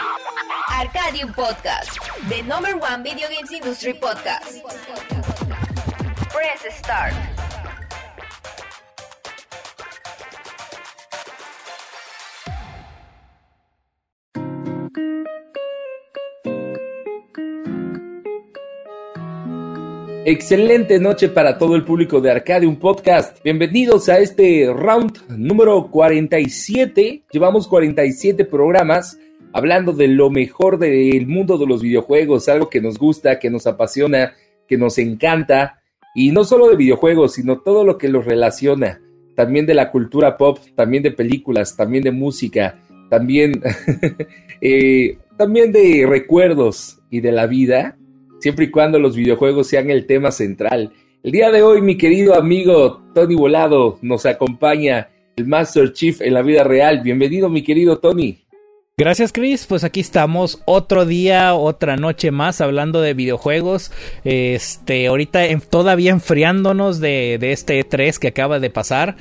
Arcadium Podcast, the number one video games industry podcast. Press start. Excelente noche para todo el público de Arcadium Podcast. Bienvenidos a este round número 47. Llevamos 47 programas hablando de lo mejor del mundo de los videojuegos, algo que nos gusta, que nos apasiona, que nos encanta. Y no solo de videojuegos, sino todo lo que los relaciona. También de la cultura pop, también de películas, también de música, también, eh, también de recuerdos y de la vida siempre y cuando los videojuegos sean el tema central. El día de hoy, mi querido amigo Tony Volado nos acompaña, el Master Chief en la vida real. Bienvenido, mi querido Tony. Gracias, Chris. Pues aquí estamos otro día, otra noche más hablando de videojuegos. Este, ahorita todavía enfriándonos de, de este E3 que acaba de pasar.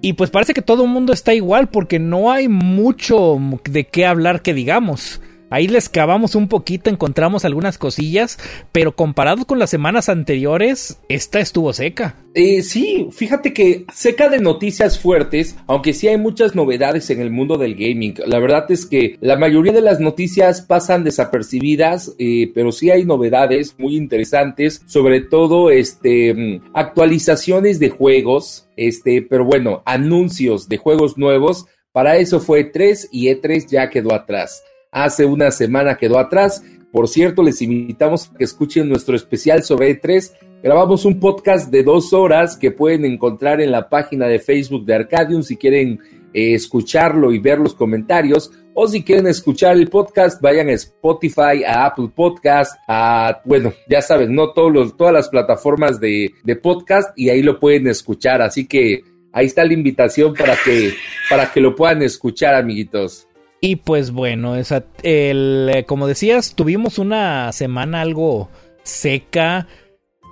Y pues parece que todo el mundo está igual porque no hay mucho de qué hablar que digamos. Ahí les cavamos un poquito, encontramos algunas cosillas, pero comparado con las semanas anteriores, esta estuvo seca. Eh, sí, fíjate que seca de noticias fuertes, aunque sí hay muchas novedades en el mundo del gaming. La verdad es que la mayoría de las noticias pasan desapercibidas, eh, pero sí hay novedades muy interesantes, sobre todo este mm, actualizaciones de juegos, este, pero bueno, anuncios de juegos nuevos. Para eso fue 3 y E3 ya quedó atrás hace una semana quedó atrás. Por cierto, les invitamos a que escuchen nuestro especial sobre E3. Grabamos un podcast de dos horas que pueden encontrar en la página de Facebook de Arcadium si quieren eh, escucharlo y ver los comentarios. O si quieren escuchar el podcast, vayan a Spotify, a Apple Podcast, a, bueno, ya saben, no todos los, todas las plataformas de, de podcast y ahí lo pueden escuchar. Así que ahí está la invitación para que, para que lo puedan escuchar, amiguitos. Y pues bueno, el, eh, como decías, tuvimos una semana algo seca.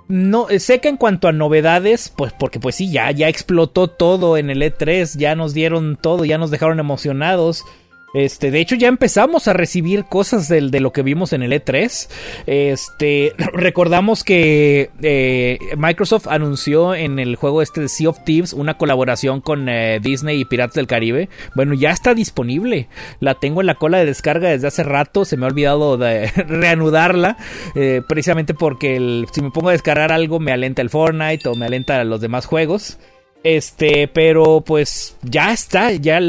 No, eh, seca en cuanto a novedades, pues porque pues sí, ya, ya explotó todo en el E3, ya nos dieron todo, ya nos dejaron emocionados. Este, de hecho, ya empezamos a recibir cosas de, de lo que vimos en el E3. Este, recordamos que eh, Microsoft anunció en el juego este de Sea of Thieves una colaboración con eh, Disney y Piratas del Caribe. Bueno, ya está disponible. La tengo en la cola de descarga desde hace rato. Se me ha olvidado reanudarla. Eh, precisamente porque si me pongo a descargar algo, me alenta el Fortnite o me alenta los demás juegos. Este, pero pues ya está, ya,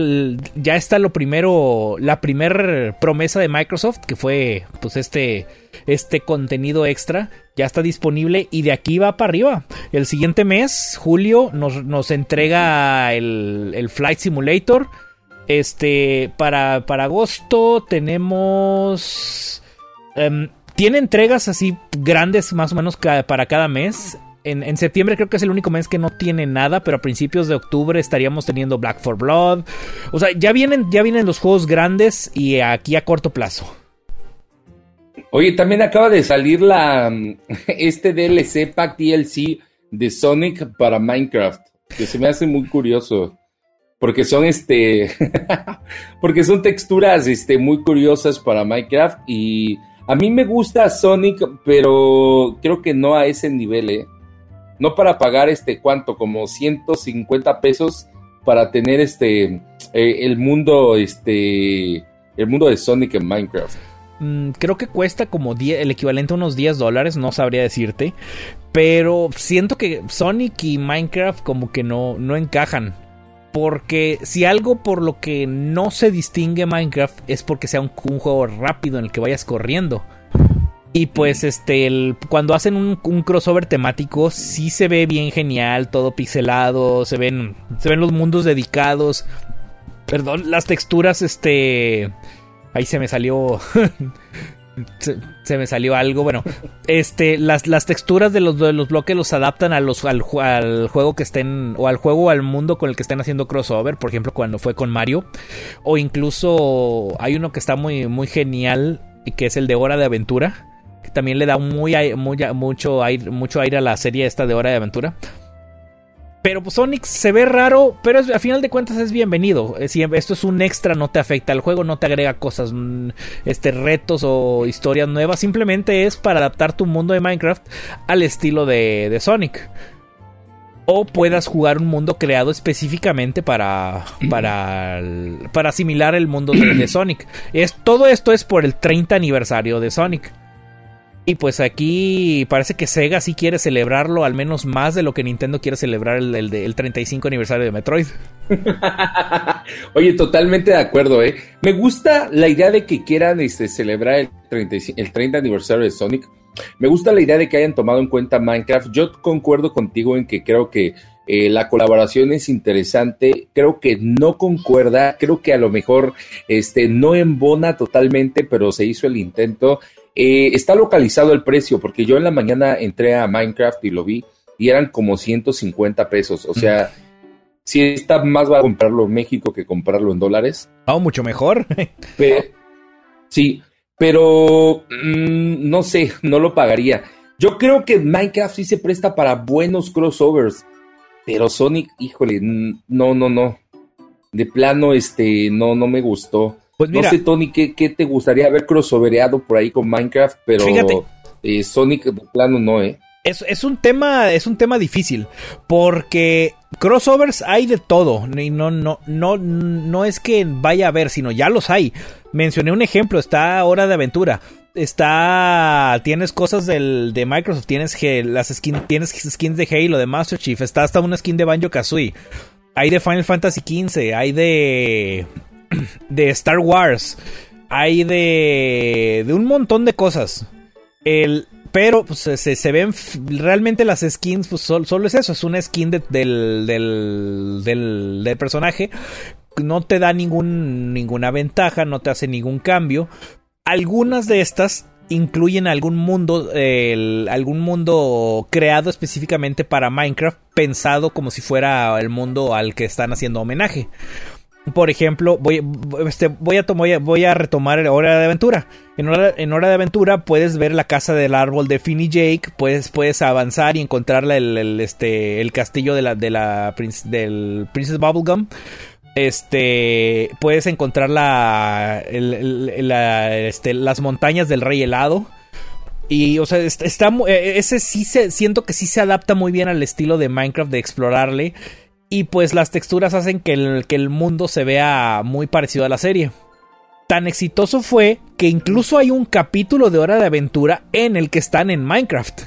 ya está lo primero, la primer promesa de Microsoft, que fue pues este, este contenido extra, ya está disponible y de aquí va para arriba. El siguiente mes, julio, nos, nos entrega el, el, Flight Simulator. Este, para, para agosto tenemos... Um, tiene entregas así grandes más o menos para cada mes en, septiembre creo que es el único mes que no tiene nada, pero a principios de octubre estaríamos teniendo Black for Blood. O sea, ya vienen, ya vienen los juegos grandes y aquí a corto plazo. Oye, también acaba de salir la este DLC Pack DLC de Sonic para Minecraft, que se me hace muy curioso. Porque son este porque son texturas este muy curiosas para Minecraft y a mí me gusta Sonic, pero creo que no a ese nivel, ¿eh? No para pagar este cuánto, como 150 pesos para tener este eh, el mundo este el mundo de Sonic en Minecraft. Mm, creo que cuesta como el equivalente a unos 10 dólares, no sabría decirte. Pero siento que Sonic y Minecraft como que no, no encajan. Porque si algo por lo que no se distingue Minecraft es porque sea un juego rápido en el que vayas corriendo. Y pues este, el, cuando hacen un, crossover temático, sí se ve bien genial, todo pixelado, se ven, se ven los mundos dedicados. Perdón, las texturas, este... Ahí se me salió... se, me salió algo. Bueno, este, las, las texturas de los, de los bloques los adaptan a los, al, al, juego que estén, o al juego o al mundo con el que estén haciendo crossover. Por ejemplo, cuando fue con Mario. O incluso hay uno que está muy, muy genial, y que es el de Hora de Aventura también le da muy, muy, mucho, aire, mucho aire a la serie esta de Hora de Aventura. Pero pues, Sonic se ve raro, pero a final de cuentas es bienvenido. Eh, esto es un extra, no te afecta al juego, no te agrega cosas, mm, este, retos o historias nuevas. Simplemente es para adaptar tu mundo de Minecraft al estilo de, Sonic. O puedas jugar un mundo creado específicamente para, para, para asimilar el mundo de, de Sonic. Es, todo esto es por el 30 aniversario de Sonic. Y pues aquí parece que Sega sí quiere celebrarlo al menos más de lo que Nintendo quiere celebrar el, el, 35 aniversario de Metroid. Oye, totalmente de acuerdo, ¿eh? Me gusta la idea de que quieran este, celebrar el, el 30 aniversario de Sonic. Me gusta la idea de que hayan tomado en cuenta Minecraft. Yo concuerdo contigo en que creo que eh, la colaboración es interesante. Creo que no concuerda. Creo que a lo mejor este, no embona totalmente, pero se hizo el intento. Eh, está localizado el precio, porque yo en la mañana entré a Minecraft y lo vi, y eran como 150 pesos. O sea, si está más a comprarlo en México que comprarlo en dólares. Ah, mucho mejor. sí, pero mm, no sé, no lo pagaría. Yo creo que Minecraft sí se presta para buenos crossovers, pero Sonic, híjole, no, no, no. De plano, este, no, no me gustó. Pues no sé, Tony, ¿qué, te gustaría haber crossovereado por ahí con Minecraft? Pero eh, Sonic de plano no, ¿eh? Es, es, un tema, es un tema difícil. Porque crossovers hay de todo. Y no, no, no, no es que vaya a haber, sino ya los hay. Mencioné un ejemplo, está Hora de Aventura. Está. Tienes cosas del, de Microsoft. Tienes las skins. Tienes skins de Halo, de Master Chief. Está hasta una skin de Banjo Kazooie. Hay de Final Fantasy XV. Hay de de Star Wars, hay de, de un montón de cosas. El, pero pues, se, ven realmente las skins, pues solo, es eso, es una skin del, del, del, personaje. No te da ningún, ninguna ventaja, no te hace ningún cambio. Algunas de estas incluyen algún mundo, algún mundo creado específicamente para Minecraft, pensado como si fuera el mundo al que están haciendo homenaje. Por ejemplo, voy, este, voy, a, voy, a, retomar Hora de Aventura. En hora, en hora de Aventura puedes ver la casa del árbol de Finn y Jake, puedes, puedes avanzar y encontrar el, este, el castillo de la, de la del Princess Bubblegum. Este, puedes encontrar la, este, las montañas del Rey Helado. Y, o sea, e, ese sí se, siento que sí se adapta muy bien al estilo de Minecraft de explorarle y pues las texturas hacen que el, que el mundo se vea muy parecido a la serie. Tan exitoso fue que incluso hay un capítulo de Hora de Aventura en el que están en Minecraft.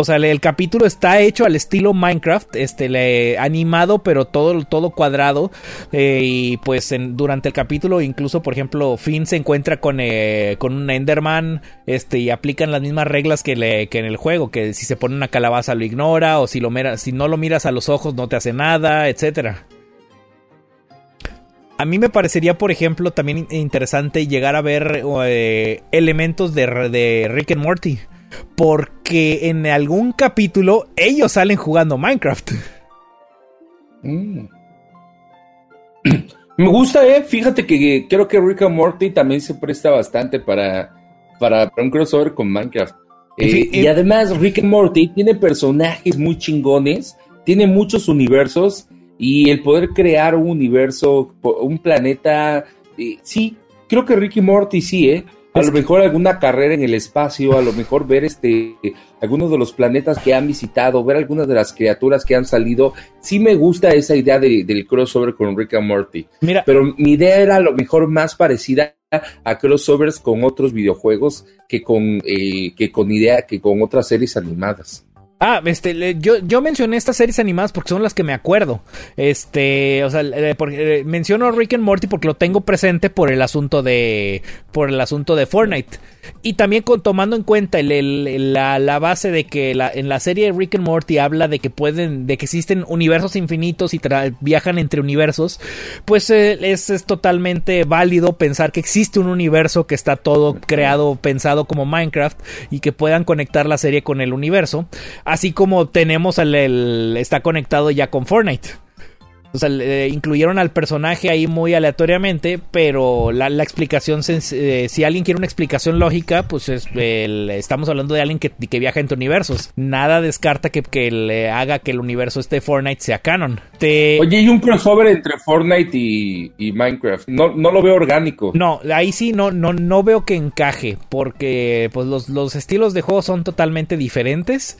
O sea, el, capítulo está hecho al estilo Minecraft, este, animado, pero todo, todo cuadrado. Eh, y pues durante el capítulo, incluso, por ejemplo, Finn se encuentra con, eh, con un Enderman, este, y aplican las mismas reglas que, en el juego, que si se pone una calabaza lo ignora, o si, lo si no lo miras a los ojos no te hace nada, etcétera. A mí me parecería, por ejemplo, también interesante llegar a ver eh, elementos de, de Rick and Morty porque en algún capítulo ellos salen jugando Minecraft. Mm. Me gusta, eh. Fíjate que creo que Rick and Morty también se presta bastante para, para, un crossover con Minecraft. Eh, y además, Rick and Morty tiene personajes muy chingones, tiene muchos universos y el poder crear un universo, un planeta. Eh, sí, creo que Rick y Morty sí, ¿eh? A lo mejor alguna carrera en el espacio, a lo mejor ver este algunos de los planetas que han visitado, ver algunas de las criaturas que han salido. Sí me gusta esa idea del crossover con Rick and Morty. Mira, pero mi idea era a lo mejor más parecida a crossovers con otros videojuegos que con eh, que con idea que con otras series animadas. Ah, este, yo, yo mencioné estas series animadas porque son las que me acuerdo. Este, o sea, porque, menciono Rick and Morty porque lo tengo presente por el asunto de, por el asunto de Fortnite. Y también con, tomando en cuenta el, la, base de que la, en la serie Rick and Morty habla de que pueden, de que existen universos infinitos y viajan entre universos, pues eh, es, es, totalmente válido pensar que existe un universo que está todo creado, pensado como Minecraft y que puedan conectar la serie con el universo, así como tenemos el, está conectado ya con Fortnite. O sea, le- incluyeron al personaje ahí muy aleatoriamente, pero la, la explicación, eh, si alguien quiere una explicación lógica, pues es, el- estamos hablando de alguien que, que viaja entre universos. Nada descarta que, que le haga que el universo este Fortnite sea canon. Te- Oye, y un crossover entre Fortnite y, y Minecraft. No, no lo veo orgánico. No, ahí sí no, no, no veo que encaje, porque pues los, los estilos de juego son totalmente diferentes.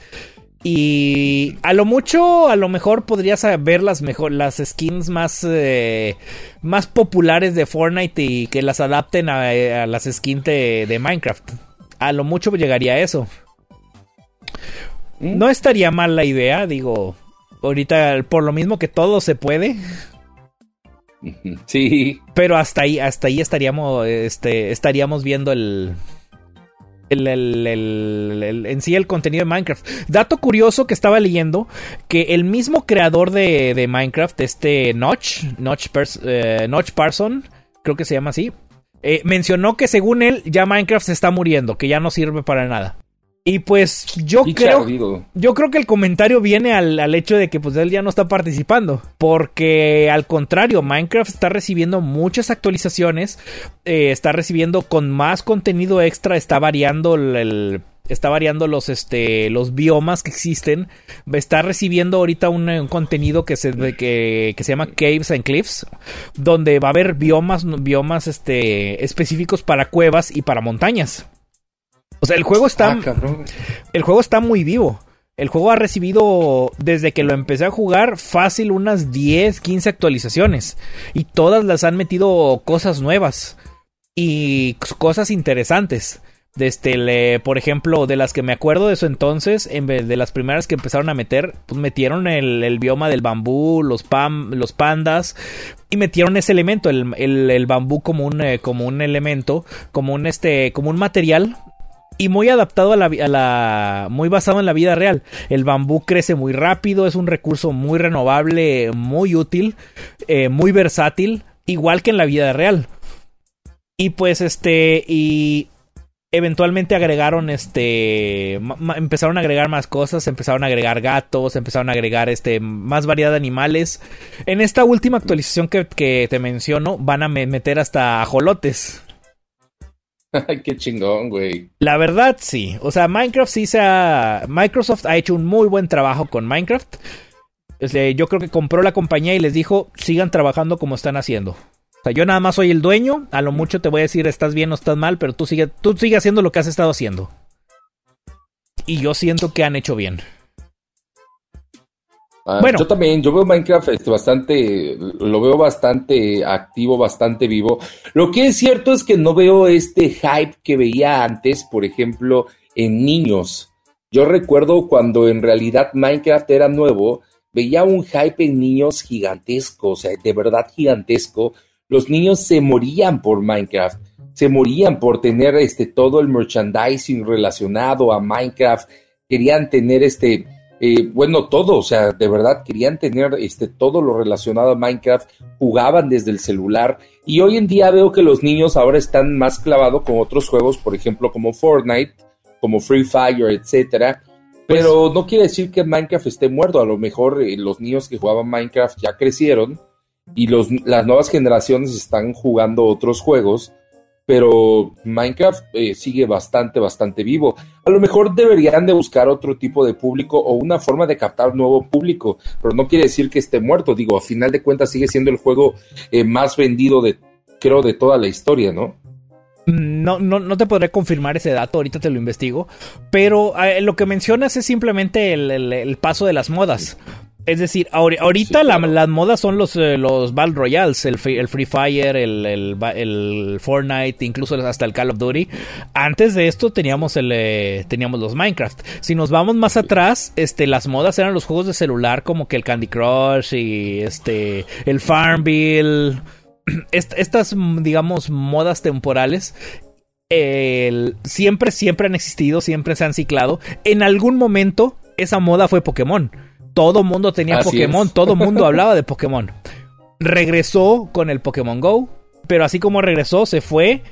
Y a lo mucho, a lo mejor podrías ver las mejor, las skins más, eh, más populares de Fortnite y que las adapten a, a las skins de, de Minecraft. A lo mucho llegaría a eso. ¿Mm? No estaría mal la idea, digo. Ahorita, por lo mismo que todo se puede. Sí. Pero hasta ahí, hasta ahí estaríamos, este, estaríamos viendo el, el, el- el- en sí el contenido de Minecraft. Dato curioso que estaba leyendo, que el mismo creador de, de Minecraft, este Notch, Notch, eh, Notch Parson, creo que se llama así, eh, mencionó que según él ya Minecraft se está muriendo, que ya no sirve para nada. Y pues yo creo... Yo creo que el comentario viene al, al hecho de que pues él ya no está participando. Porque al contrario, Minecraft está recibiendo muchas actualizaciones. eh, está recibiendo con más contenido extra. Está variando el. el- está variando los, este, los biomas que existen. Está recibiendo ahorita un, un contenido que se, que, que se llama Caves and Cliffs. Donde va a haber biomas, biomas este, específicos para cuevas y para montañas. O sea, el juego está. Ah. El juego está muy vivo. El juego ha recibido, desde que lo empecé a jugar, fácil unas 10, 15 actualizaciones. Y todas las han metido cosas nuevas. Y cosas interesantes. Desde, le- por ejemplo, de las que me acuerdo de su entonces, en vez de las primeras que empezaron a meter, pues metieron el, el bioma del bambú, los, pam, los pandas, y metieron ese elemento, el, el- el bambú como un, eh, como un elemento, como un, este, como un material y muy adaptado a la, muy basado en la vida real. El bambú crece muy rápido, es un recurso muy renovable, muy útil, eh, muy versátil, igual que en la vida real. Y pues este y eventualmente agregaron este empezaron a agregar más cosas, empezaron a agregar gatos, empezaron a agregar este más variedad de animales. En esta última actualización que, que te menciono van a me- meter hasta ajolotes. Ay, qué chingón, güey. La verdad, sí. O sea, Minecraft sí se ha... Microsoft ha hecho un muy buen trabajo con Minecraft. Este, yo creo que compró la compañía y les dijo, sigan trabajando como están haciendo. O sea, yo nada más soy el dueño. A lo mucho te voy a decir, estás bien o estás mal, pero tú sigue, tú sigue haciendo lo que has estado haciendo. Y yo siento que han hecho bien. Ah, Bueno. Yo también, yo veo Minecraft este, bastante, lo veo bastante activo, bastante vivo. Lo que es cierto es que no veo este hype que veía antes, por ejemplo, en niños. Yo recuerdo cuando en realidad Minecraft era nuevo, veía un hype en niños gigantesco, o sea, de verdad gigantesco. Los niños se morían por Minecraft, se morían por tener este todo el merchandising relacionado a Minecraft, querían tener este eh, bueno, todo, o sea, de verdad querían tener este, todo lo relacionado a Minecraft, jugaban desde el celular y hoy en día veo que los niños ahora están más clavados con otros juegos, por ejemplo, como Fortnite, como Free Fire, etcétera. Pero no quiere decir que Minecraft esté muerto, a lo mejor eh, los niños que jugaban Minecraft ya crecieron y los, las nuevas generaciones están jugando otros juegos, pero Minecraft eh, sigue bastante, bastante vivo. A lo mejor deberían de buscar otro tipo de público o una forma de captar nuevo público, pero no quiere decir que esté muerto. Digo, a final de cuentas sigue siendo el juego eh, más vendido de, creo, de toda la historia, ¿no? No, no, no te podré confirmar ese dato, ahorita te lo investigo. Pero eh, lo que mencionas es simplemente el, paso de las modas. Es decir, ahori- ahorita Sí, la- las modas son los, eh, los Battle Royales, el, Free- el Free Fire, el, el, Fortnite, incluso hasta el Call of Duty. Antes de esto teníamos el eh, teníamos los Minecraft. Si nos vamos más atrás, este, las modas eran los juegos de celular como que el Candy Crush y este el Farmville. Est- estas, mm, digamos, modas temporales el- siempre, siempre han existido, siempre se han ciclado. En algún momento, esa moda fue Pokémon. Todo mundo tenía Así Pokémon, es. todo mundo hablaba de Pokémon. Regresó con el Pokémon Go, pero así como regresó, se fue.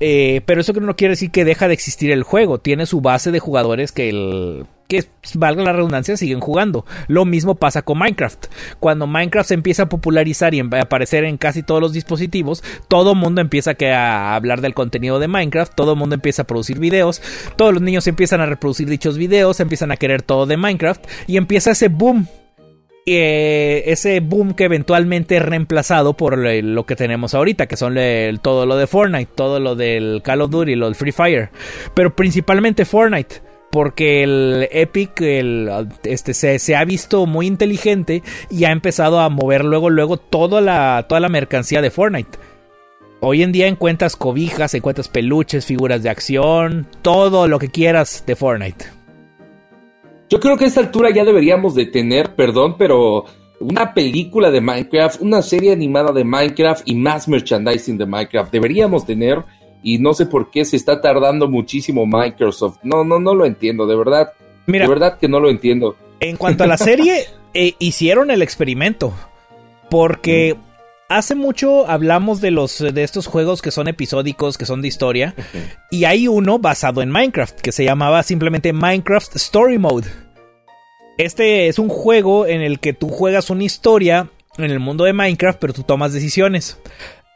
Eh, pero eso que no quiere decir que deja de existir el juego. Tiene su base de jugadores que el- que valga la redundancia, siguen jugando. Lo mismo pasa con Minecraft. Cuando Minecraft se empieza a popularizar y aparecer en casi todos los dispositivos, todo el mundo empieza a hablar del contenido de Minecraft, todo el mundo empieza a producir videos, todos los niños empiezan a reproducir dichos videos, empiezan a querer todo de Minecraft y empieza ese boom eh, ese boom que eventualmente es reemplazado por lo que tenemos ahorita, que son todo lo de Fortnite, todo lo del Call of Duty, lo del Free Fire, pero principalmente Fortnite. Porque el Epic este, se, ha visto muy inteligente y ha empezado a mover luego, luego toda la, toda la mercancía de Fortnite. Hoy en día encuentras cobijas, encuentras peluches, figuras de acción, todo lo que quieras de Fortnite. Yo creo que a esta altura ya deberíamos de tener, perdón, pero una película de Minecraft, una serie animada de Minecraft y más merchandising de Minecraft. Deberíamos tener y no sé por qué se está tardando muchísimo Microsoft. No, no, no lo entiendo, de verdad. Mira, de verdad que no lo entiendo. En cuanto a la serie, eh, hicieron el experimento. Porque hace mucho hablamos de los de estos juegos que son episódicos, que son de historia. Y hay uno basado en Minecraft, que se llamaba simplemente Minecraft Story Mode. Este es un juego en el que tú juegas una historia en el mundo de Minecraft, pero tú tomas decisiones.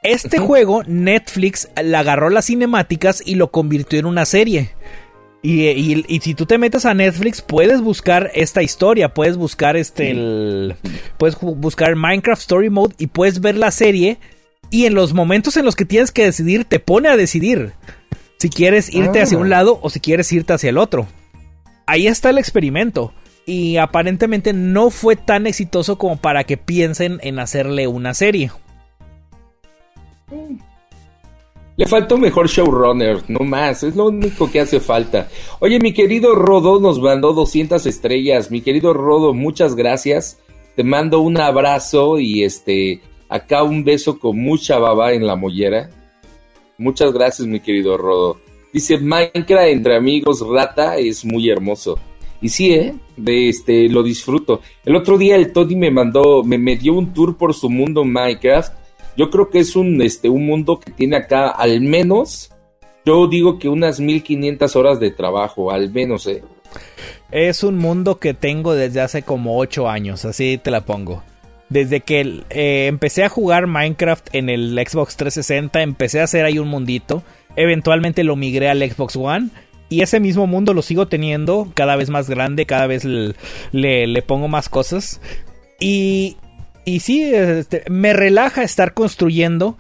Este juego, Netflix le agarró las cinemáticas y lo convirtió en una serie. Y, si tú te metes a Netflix, puedes buscar esta historia, puedes buscar este, el, puedes buscar Minecraft Story Mode y puedes ver la serie. Y en los momentos en los que tienes que decidir, te pone a decidir si quieres irte hacia un ah. lado o si quieres irte hacia el otro. Ahí está el experimento. Y aparentemente no fue tan exitoso como para que piensen en hacerle una serie. Le faltó mejor showrunner, no más, es lo único que hace falta. Oye, mi querido Rodo nos mandó 200 estrellas. Mi querido Rodo, muchas gracias. Te mando un abrazo y este, acá un beso con mucha baba en la mollera. Muchas gracias, mi querido Rodo. Dice Minecraft entre amigos rata es muy hermoso. Y sí, ¿eh? De este, lo disfruto. El otro día el Tony me mandó, me, me dio un tour por su mundo Minecraft yo creo que es un, este, un mundo que tiene acá al menos, yo digo que unas 1500 horas de trabajo, al menos, ¿eh? Es un mundo que tengo desde hace como 8 años, así te la pongo. Desde que eh, empecé a jugar Minecraft en el Xbox 360, empecé a hacer ahí un mundito. Eventualmente lo migré al Xbox One. Y ese mismo mundo lo sigo teniendo, cada vez más grande, cada vez le, le pongo más cosas. Y y sí, este, me relaja estar construyendo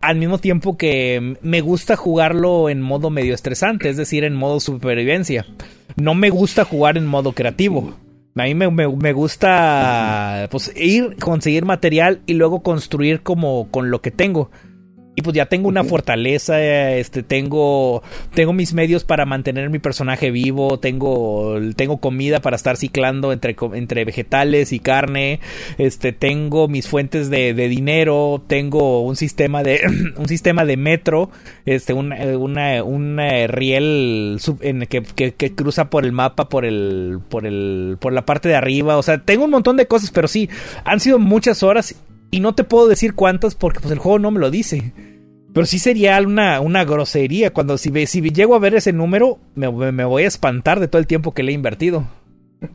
al mismo tiempo que me gusta jugarlo en modo medio estresante, es decir, en modo supervivencia. No me gusta jugar en modo creativo. A mí me, me, gusta pues, ir, conseguir material y luego construir como con lo que tengo. Y pues ya tengo una fortaleza, este, tengo, tengo mis medios para mantener mi personaje vivo, tengo, tengo comida para estar ciclando entre, entre vegetales y carne, este, tengo mis fuentes de, de dinero, tengo un sistema de, un sistema de metro, este, un, una, un riel en, que, que, que, cruza por el mapa, por el, por el, por la parte de arriba, o sea, tengo un montón de cosas, pero sí, han sido muchas horas y no te puedo decir cuántas porque pues el juego no me lo dice. Pero sí sería una, una grosería cuando si, si llego a ver ese número me, voy a espantar de todo el tiempo que le he invertido.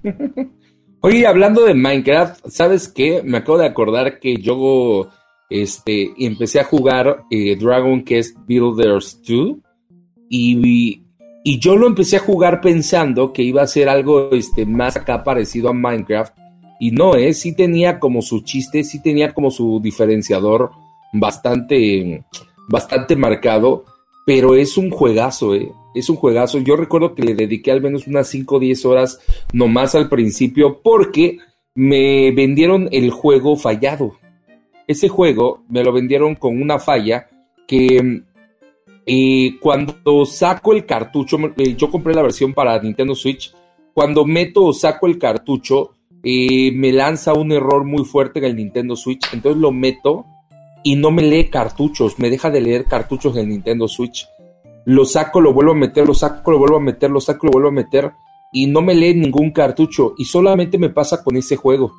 Oye, hablando de Minecraft, ¿sabes qué? Me acabo de acordar que yo este, empecé a jugar eh, Dragon Quest Builders 2 y, y, yo lo empecé a jugar pensando que iba a ser algo este, más acá parecido a Minecraft y no, ¿eh? Sí tenía como su chiste, sí tenía como su diferenciador bastante, bastante marcado, pero es un juegazo, ¿eh? Es un juegazo. Yo recuerdo que le dediqué al menos unas 5 o 10 horas nomás al principio porque me vendieron el juego fallado. Ese juego me lo vendieron con una falla que eh, cuando saco el cartucho, eh, yo compré la versión para Nintendo Switch, cuando meto o saco el cartucho, me lanza un error muy fuerte en el Nintendo Switch. Entonces lo meto y no me lee cartuchos, me deja de leer cartuchos en el Nintendo Switch. Lo saco, lo vuelvo a meter, lo saco, lo vuelvo a meter, lo saco, lo vuelvo a meter y no me lee ningún cartucho y solamente me pasa con ese juego.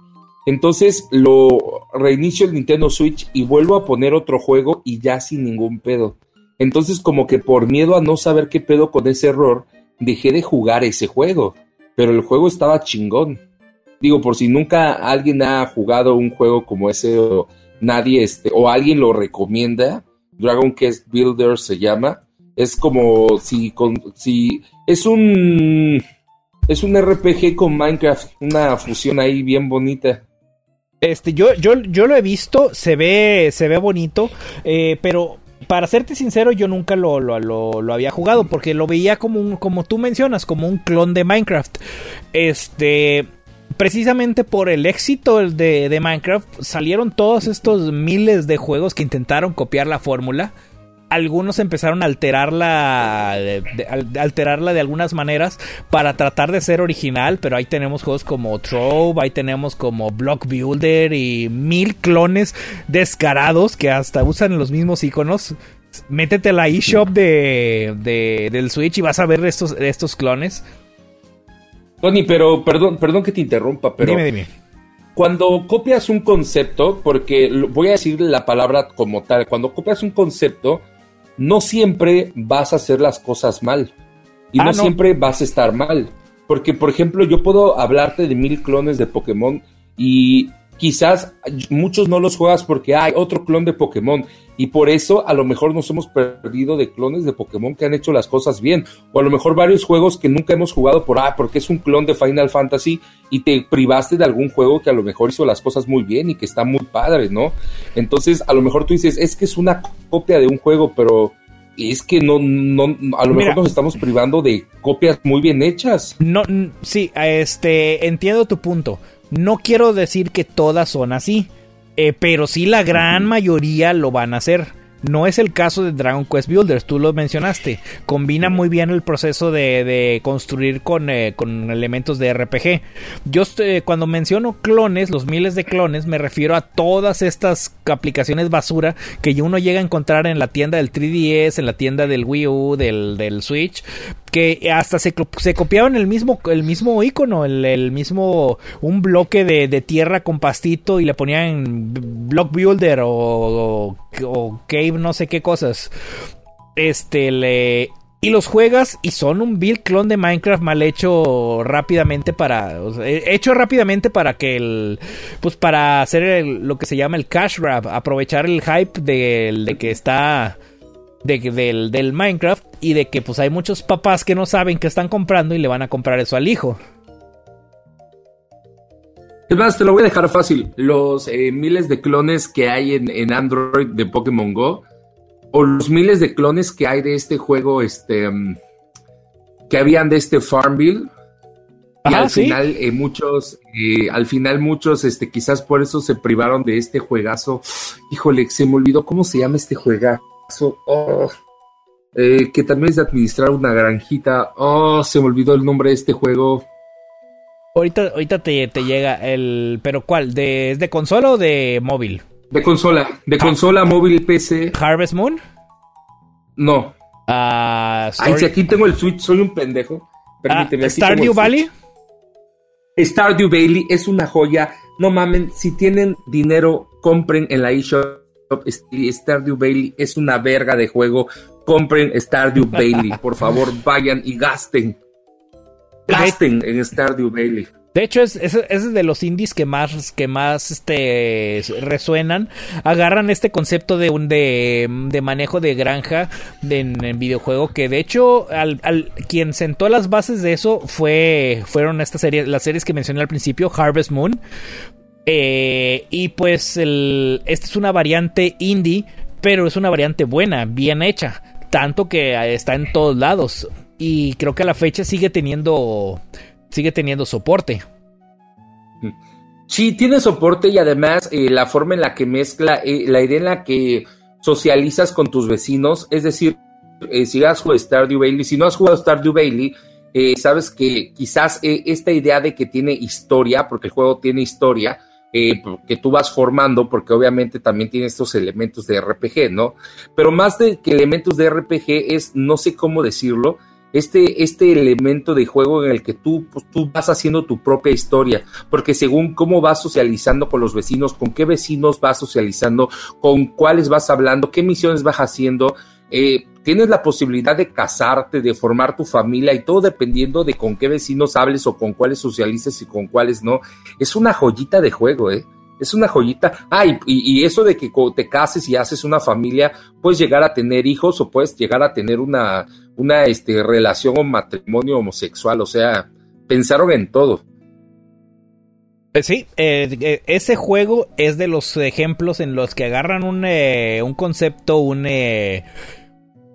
Entonces lo reinicio el Nintendo Switch y vuelvo a poner otro juego y ya sin ningún pedo. Entonces como que por miedo a no saber qué pedo con ese error, dejé de jugar ese juego. pero el juego estaba chingón. Digo, por si nunca alguien ha jugado un juego como ese o nadie, este, o alguien lo recomienda, Dragon Quest Builder se llama. Es como si, con, si es un es un RPG con Minecraft, una fusión ahí bien bonita. Este, yo, yo, yo lo he visto, se ve, se ve bonito, eh, pero para serte sincero, yo nunca lo, lo, lo, había jugado, porque lo veía como un, como tú mencionas, como un clon de Minecraft. Este, precisamente por el éxito de, de Minecraft, salieron todos estos miles de juegos que intentaron copiar la fórmula algunos empezaron a alterarla, de, alterarla de algunas maneras para tratar de ser original, pero ahí tenemos juegos como Trove, ahí tenemos como Block Builder y mil clones descarados que hasta usan los mismos iconos. Métete a la eShop de, de, del Switch y vas a ver estos, estos clones. Tony, pero perdón, perdón que te interrumpa, pero dime, dime. cuando copias un concepto, porque voy a decir la palabra como tal, cuando copias un concepto, no siempre vas a hacer las cosas mal. Y ah, no, siempre vas a estar mal. Porque, por ejemplo, yo puedo hablarte de mil clones de Pokémon y quizás muchos no los juegas porque hay otro clon de Pokémon y por eso a lo mejor nos hemos perdido de clones de Pokémon que han hecho las cosas bien o a lo mejor varios juegos que nunca hemos jugado por ah porque es un clon de Final Fantasy y te privaste de algún juego que a lo mejor hizo las cosas muy bien y que está muy padre, ¿no? Entonces a lo mejor tú dices es que es una copia de un juego pero es que no, no, a lo mejor nos estamos privando de copias muy bien hechas. No, sí, este, entiendo tu punto. No quiero decir que todas son así, eh, pero sí la gran mayoría lo van a hacer. No es el caso de Dragon Quest Builders, tú lo mencionaste. Combina muy bien el proceso de, construir eh, con, elementos de RPG. Yo cuando menciono clones, los miles de clones, me refiero a todas estas aplicaciones basura que uno llega a encontrar en la tienda del 3DS, en la tienda del Wii U, del, del Switch, hasta se, copiaban el mismo, el mismo icono, el, mismo, un bloque de, tierra con pastito y le ponían Block Builder o, Cave, no sé qué cosas. Este, le, y los juegas y son un build clon de Minecraft mal hecho rápidamente para hecho rápidamente para que el pues para hacer lo que se llama el cash grab aprovechar el hype de que está de, del, Minecraft y de que pues hay muchos papás que no saben que están comprando y le van a comprar eso al hijo. Es más, te lo voy a dejar fácil. Los eh, miles de clones que hay en, Android de Pokémon Go, o los miles de clones que hay de este juego, este, mm, que habían de este Farmville. Y al final, eh, muchos, eh, al final muchos, este, quizás por eso se privaron de este juegazo. Híjole, se me olvidó cómo se llama este Oh, eh, que también es de administrar una granjita. Oh, se me olvidó el nombre de este juego. Ahorita, ahorita te, llega el. ¿Pero cuál? ¿De, ¿Es de consola o de móvil? De consola. De ah. consola, móvil, PC. ¿Harvest Moon? No. Ah, Ay, si aquí tengo el Switch, soy un pendejo. Permíteme. Ah, ¿Stardew Valley? Stardew Valley es una joya. No mamen, si tienen dinero, compren en la eShop Stardew Valley es una verga de juego. Compren Stardew Valley, por favor, vayan y gasten. Gasten en Stardew Valley. De hecho, es, es, de los indies que más, que más este, resuenan. Agarran este concepto de un de, manejo de granja en, videojuego. Que de hecho, al, quien sentó las bases de eso fue, fueron estas series, las series que mencioné al principio, Harvest Moon. Eh, y pues esta es una variante indie, pero es una variante buena, bien hecha. Tanto que está en todos lados. Y creo que a la fecha sigue teniendo. Sigue teniendo soporte. Sí, tiene soporte y además eh, la forma en la que mezcla, eh, la idea en la que socializas con tus vecinos, es decir, si has jugado Stardew Valley, si no has jugado Stardew Valley, sabes que quizás esta idea de que tiene historia, porque el juego tiene historia, eh, que tú vas formando, porque obviamente también tiene estos elementos de RPG, ¿no? Pero más de que elementos de RPG es, no sé cómo decirlo, este, este elemento de juego en el que tú, pues, tú vas haciendo tu propia historia, porque según cómo vas socializando con los vecinos, con qué vecinos vas socializando, con cuáles vas hablando, qué misiones vas haciendo, eh, tienes la posibilidad de casarte, de formar tu familia y todo dependiendo de con qué vecinos hables o con cuáles socialices y con cuáles no. Es una joyita de juego, ¿eh? Es una joyita. Ah, y, eso de que te cases y haces una familia, puedes llegar a tener hijos o puedes llegar a tener una, una este, relación o matrimonio homosexual. O sea, pensaron en todo. Eh, sí, eh, eh, ese juego es de los ejemplos en los que agarran un, un concepto, un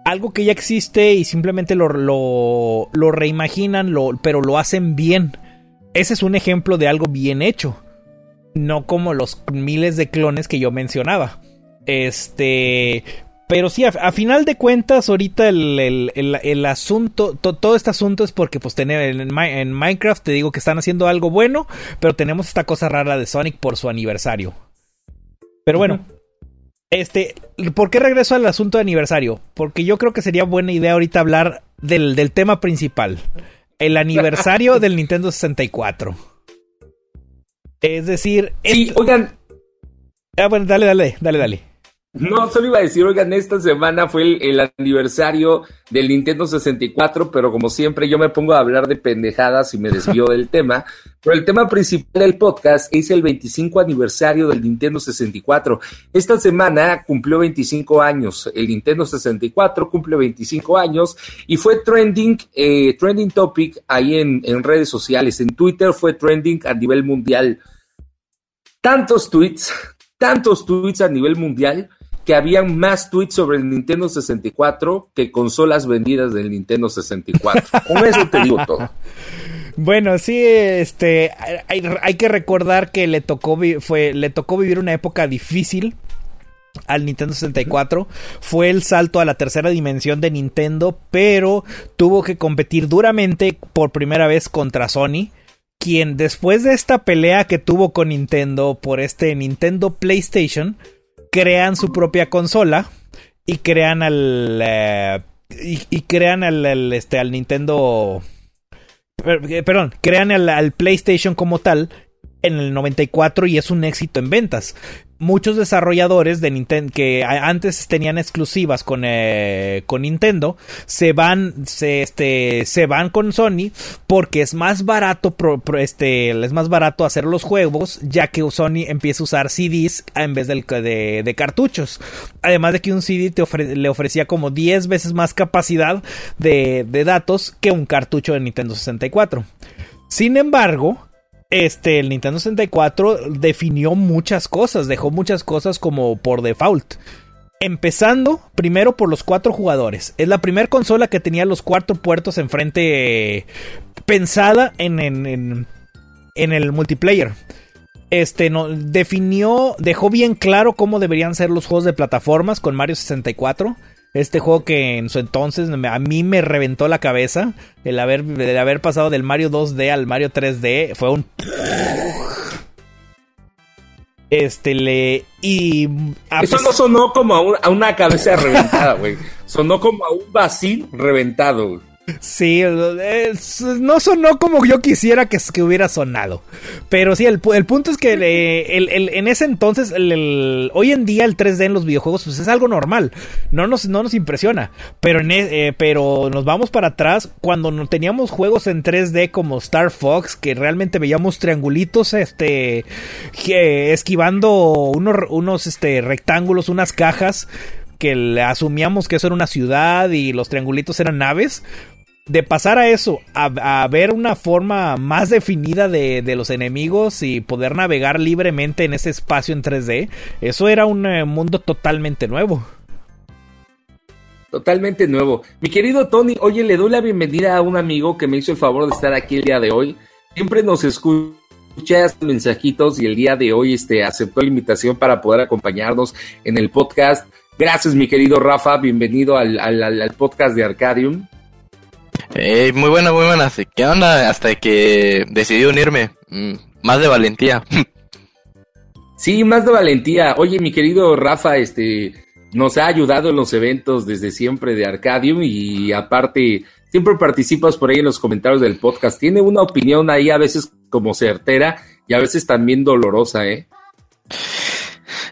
algo que ya existe y simplemente lo, lo, reimaginan, lo, pero lo hacen bien. Ese es un ejemplo de algo bien hecho no como los miles de clones que yo mencionaba. Este, pero sí, a, final de cuentas, ahorita el, asunto, todo este asunto es porque pues tener en, Minecraft te digo que están haciendo algo bueno, pero tenemos esta cosa rara de Sonic por su aniversario. Pero bueno, este, ¿por qué regreso al asunto de aniversario? Porque yo creo que sería buena idea ahorita hablar del, del tema principal, el aniversario del Nintendo 64. Es decir. Sí, oigan. Ah, bueno, dale, dale, dale, dale. No, solo iba a decir, oigan, esta semana fue el, aniversario del Nintendo 64, pero como siempre yo me pongo a hablar de pendejadas y me desvío del tema. Pero el tema principal del podcast es el 25 aniversario del Nintendo 64. Esta semana cumplió 25 años. El Nintendo 64 cumple 25 años y fue trending, eh, trending topic ahí en, en redes sociales. En Twitter fue trending a nivel mundial tantos tweets, tantos tweets a nivel mundial que habían más tweets sobre el Nintendo 64 que consolas vendidas del Nintendo 64. Con eso te digo todo. Bueno, sí, este, hay, que recordar que le tocó, fue, le tocó vivir una época difícil al Nintendo 64. Fue el salto a la tercera dimensión de Nintendo, pero tuvo que competir duramente por primera vez contra Sony quien después de esta pelea que tuvo con Nintendo por este Nintendo PlayStation, crean su propia consola y crean al eh, y, crean al, este al Nintendo eh, perdón, crean al PlayStation como tal en el 94 y es un éxito en ventas muchos desarrolladores de Nintendo que antes tenían exclusivas con, eh, con Nintendo se van se, este, se van con Sony porque es más barato este, es más barato hacer los juegos ya que Sony empieza a usar CDs en vez del, de, cartuchos. Además de que un CD te le ofrecía como 10 veces más capacidad de, de datos que un cartucho de Nintendo 64 sin embargo este, el Nintendo 64 definió muchas cosas, dejó muchas cosas como por default. Empezando primero por los cuatro jugadores. Es la primera consola que tenía los cuatro puertos enfrente pensada en, en, en, el multiplayer. Este no, definió, dejó bien claro cómo deberían ser los juegos de plataformas con Mario 64 este juego que en su entonces a mí me reventó la cabeza. El haber, el haber pasado del Mario 2D al Mario 3D fue un. Este le. Y. Eso no sonó como a, una cabeza reventada, güey. Sonó como a un vacío reventado, güey. Sí, no sonó como yo quisiera que, que hubiera sonado. Pero sí, el, punto es que en ese entonces, hoy en día el 3D en los videojuegos pues es algo normal. No nos, no nos impresiona. Pero, e, eh, pero nos vamos para atrás cuando no teníamos juegos en 3D como Star Fox, que realmente veíamos triangulitos este, esquivando unos, unos este, rectángulos, unas cajas que asumíamos que eso era una ciudad y los triangulitos eran naves de pasar a eso, a, ver una forma más definida de, los enemigos y poder navegar libremente en ese espacio en 3D, eso era un eh, mundo totalmente nuevo. Totalmente nuevo. Mi querido Tony, oye, le doy la bienvenida a un amigo que me hizo el favor de estar aquí el día de hoy. Siempre nos escuchas mensajitos y el día de hoy este, aceptó la invitación para poder acompañarnos en el podcast. Gracias, mi querido Rafa. Bienvenido al, al podcast de Arcadium muy buena, muy buena. ¿Qué onda? Hasta que decidí unirme. Mm, más de valentía. Sí, más de valentía. Oye, mi querido Rafa, este nos ha ayudado en los eventos desde siempre de Arcadium y aparte siempre participas por ahí en los comentarios del podcast. Tiene una opinión ahí a veces como certera y a veces también dolorosa, ¿eh?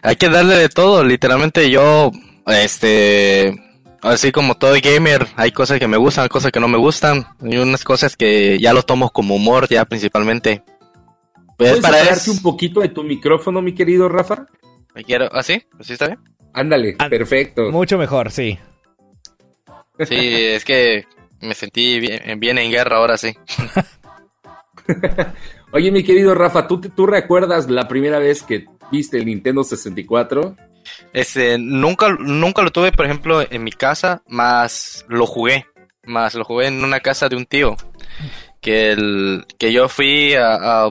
Hay que darle de todo, literalmente yo, este, así como todo gamer, hay cosas que me gustan, cosas que no me gustan, y unas cosas que ya lo tomo como humor, ya principalmente. Pues ¿Puedes para un poquito de tu micrófono, mi querido Rafa? Me quiero, ¿así? ¿Ah, ¿Así está bien? Ándale, ah, perfecto. Mucho mejor, sí. Sí, es que me sentí bien, bien en guerra ahora sí. Oye, mi querido Rafa, ¿tú, ¿tú recuerdas la primera vez que viste el Nintendo 64? Este, nunca, nunca lo tuve, por ejemplo, en mi casa, más lo jugué. Más lo jugué en una casa de un tío. Que, el, que yo fui a,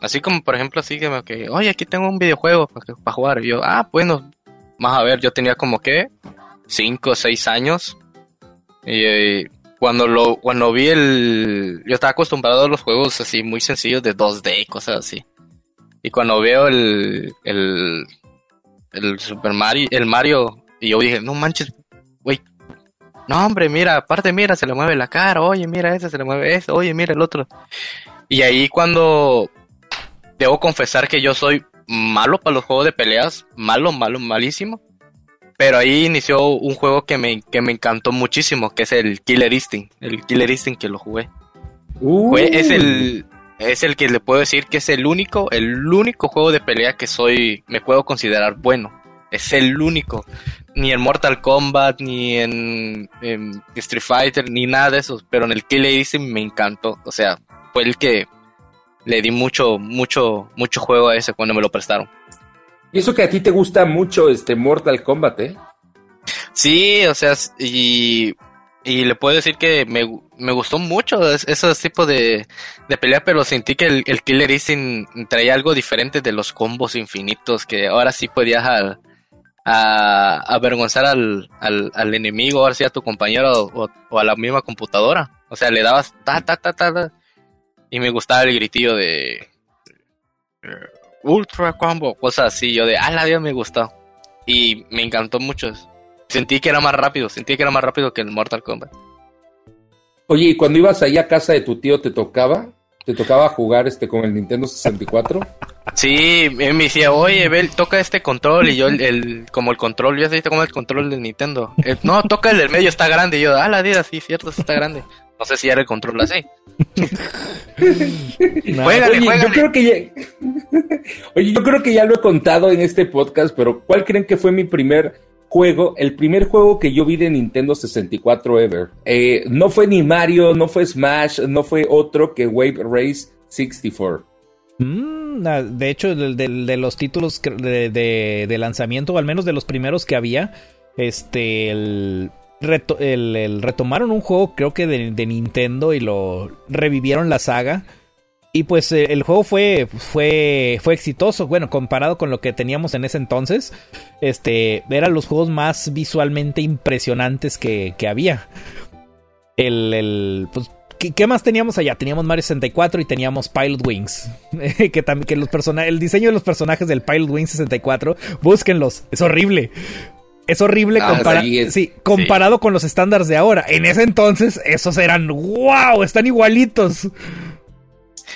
así como por ejemplo así que, que oye aquí tengo un videojuego para, jugar y yo ah bueno más a ver yo tenía como que cinco o seis años y, cuando lo cuando vi el yo estaba acostumbrado a los juegos así muy sencillos de 2D y cosas así y cuando veo el el el Super Mario el Mario. Y yo dije no manches güey. No hombre mira aparte mira se le mueve la cara. Oye mira ese se le mueve eso oye mira el otro y ahí cuando debo confesar que yo soy malo para los juegos de peleas malo malo malísimo. Pero ahí inició un juego que me, que me encantó muchísimo, que es el Killer Instinct. El Killer Instinct que lo jugué. es el es el que le puedo decir que es el único, el único juego de pelea que soy, me puedo considerar bueno. Es el único. Ni en Mortal Kombat, ni en, Street Fighter, ni nada de eso. Pero en el Killer Instinct me encantó. O sea, fue el que le di mucho, mucho, mucho juego a ese cuando me lo prestaron. Y eso que a ti te gusta mucho este Mortal Kombat, ¿eh? Sí, o sea, y, y le puedo decir que me, me gustó mucho ese tipo de, de pelea, pero sentí que el, el Killer Instinct traía algo diferente de los combos infinitos, que ahora sí podías a, avergonzar al, al, al, enemigo, ahora sí a tu compañero o, o, a la misma computadora. O sea, le dabas ta, ta, ta, ta, ta y me gustaba el gritillo de Ultra Combo, cosas así. Yo de, ah, la vida me gustó. Y me encantó mucho. Sentí que era más rápido, sentí que era más rápido que el Mortal Kombat. Oye, ¿y cuando ibas ahí a casa de tu tío te tocaba? ¿Te tocaba jugar este con el Nintendo 64? Sí, me decía, oye, Bel, toca este control. Y yo, el, como el control, ya se como el control del Nintendo. Eh, no, toca el del medio, está grande. Y yo, ah, la vida, sí, cierto, está grande. No sé si era el control así. oye, yo creo que ya... Oye, yo creo que ya lo he contado en este podcast, pero ¿cuál creen que fue mi primer juego? El primer juego que yo vi de Nintendo 64 ever. Eh, no fue ni Mario, no fue Smash, no fue otro que Wave Race 64. Mm, de hecho, de, los títulos de, lanzamiento, o al menos de los primeros que había, este, el, retomaron un juego, creo que de, Nintendo, y lo revivieron la saga. Y pues eh, el juego fue, fue, fue exitoso. Bueno, comparado con lo que teníamos en ese entonces, este, eran los juegos más visualmente impresionantes que, que había. El, el pues, ¿qué, más teníamos allá? Teníamos Mario 64 y teníamos Pilot Wings. que también, que los el diseño de los personajes del Pilot Wings 64, búsquenlos, es horrible. Es horrible ah, comparado con los estándares de ahora. En ese entonces, esos eran wow, están igualitos.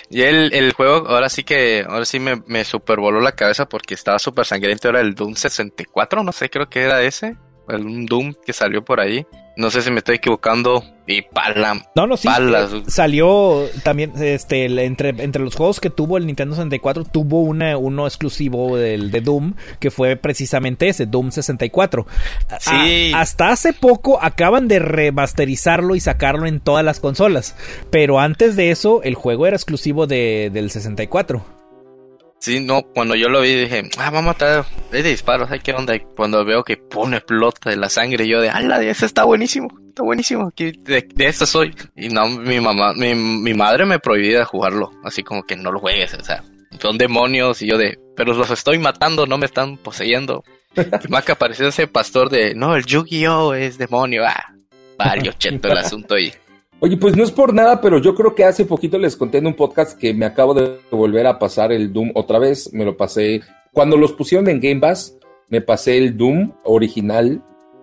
Y el, el juego, ahora sí que, ahora sí me, me supervoló la cabeza porque estaba súper sangriento. Era el Doom 64, no sé, creo que era ese. El Doom que salió por ahí. No sé si me estoy equivocando. Y pala. No, no, sí. Eh, salió también, este, entre, entre los juegos que tuvo el Nintendo 64, tuvo una, uno exclusivo del, de Doom, que fue precisamente ese, Doom 64. Sí. hasta hace poco acaban de remasterizarlo y sacarlo en todas las consolas. Pero antes de eso, el juego era exclusivo de, del 64. Sí, no, cuando yo lo vi dije, ah, vamos a traer de disparos, ¿qué onda? cuando veo que pone explota de la sangre, yo de, ala, ese está buenísimo, está buenísimo, de, de eso soy. Y no, mi mamá, mi, mi madre me prohibía jugarlo, así como que no lo juegues, o sea, son demonios, y yo de, pero los estoy matando, no me están poseyendo. y más que apareció ese pastor de, no, el Yu-Gi-Oh es demonio, ah, varios cheto el asunto y Oye, pues no es por nada, pero yo creo que hace poquito les conté en un podcast que me acabo de volver a pasar el Doom otra vez. Me lo pasé. Cuando los pusieron en Game Pass, me pasé el Doom original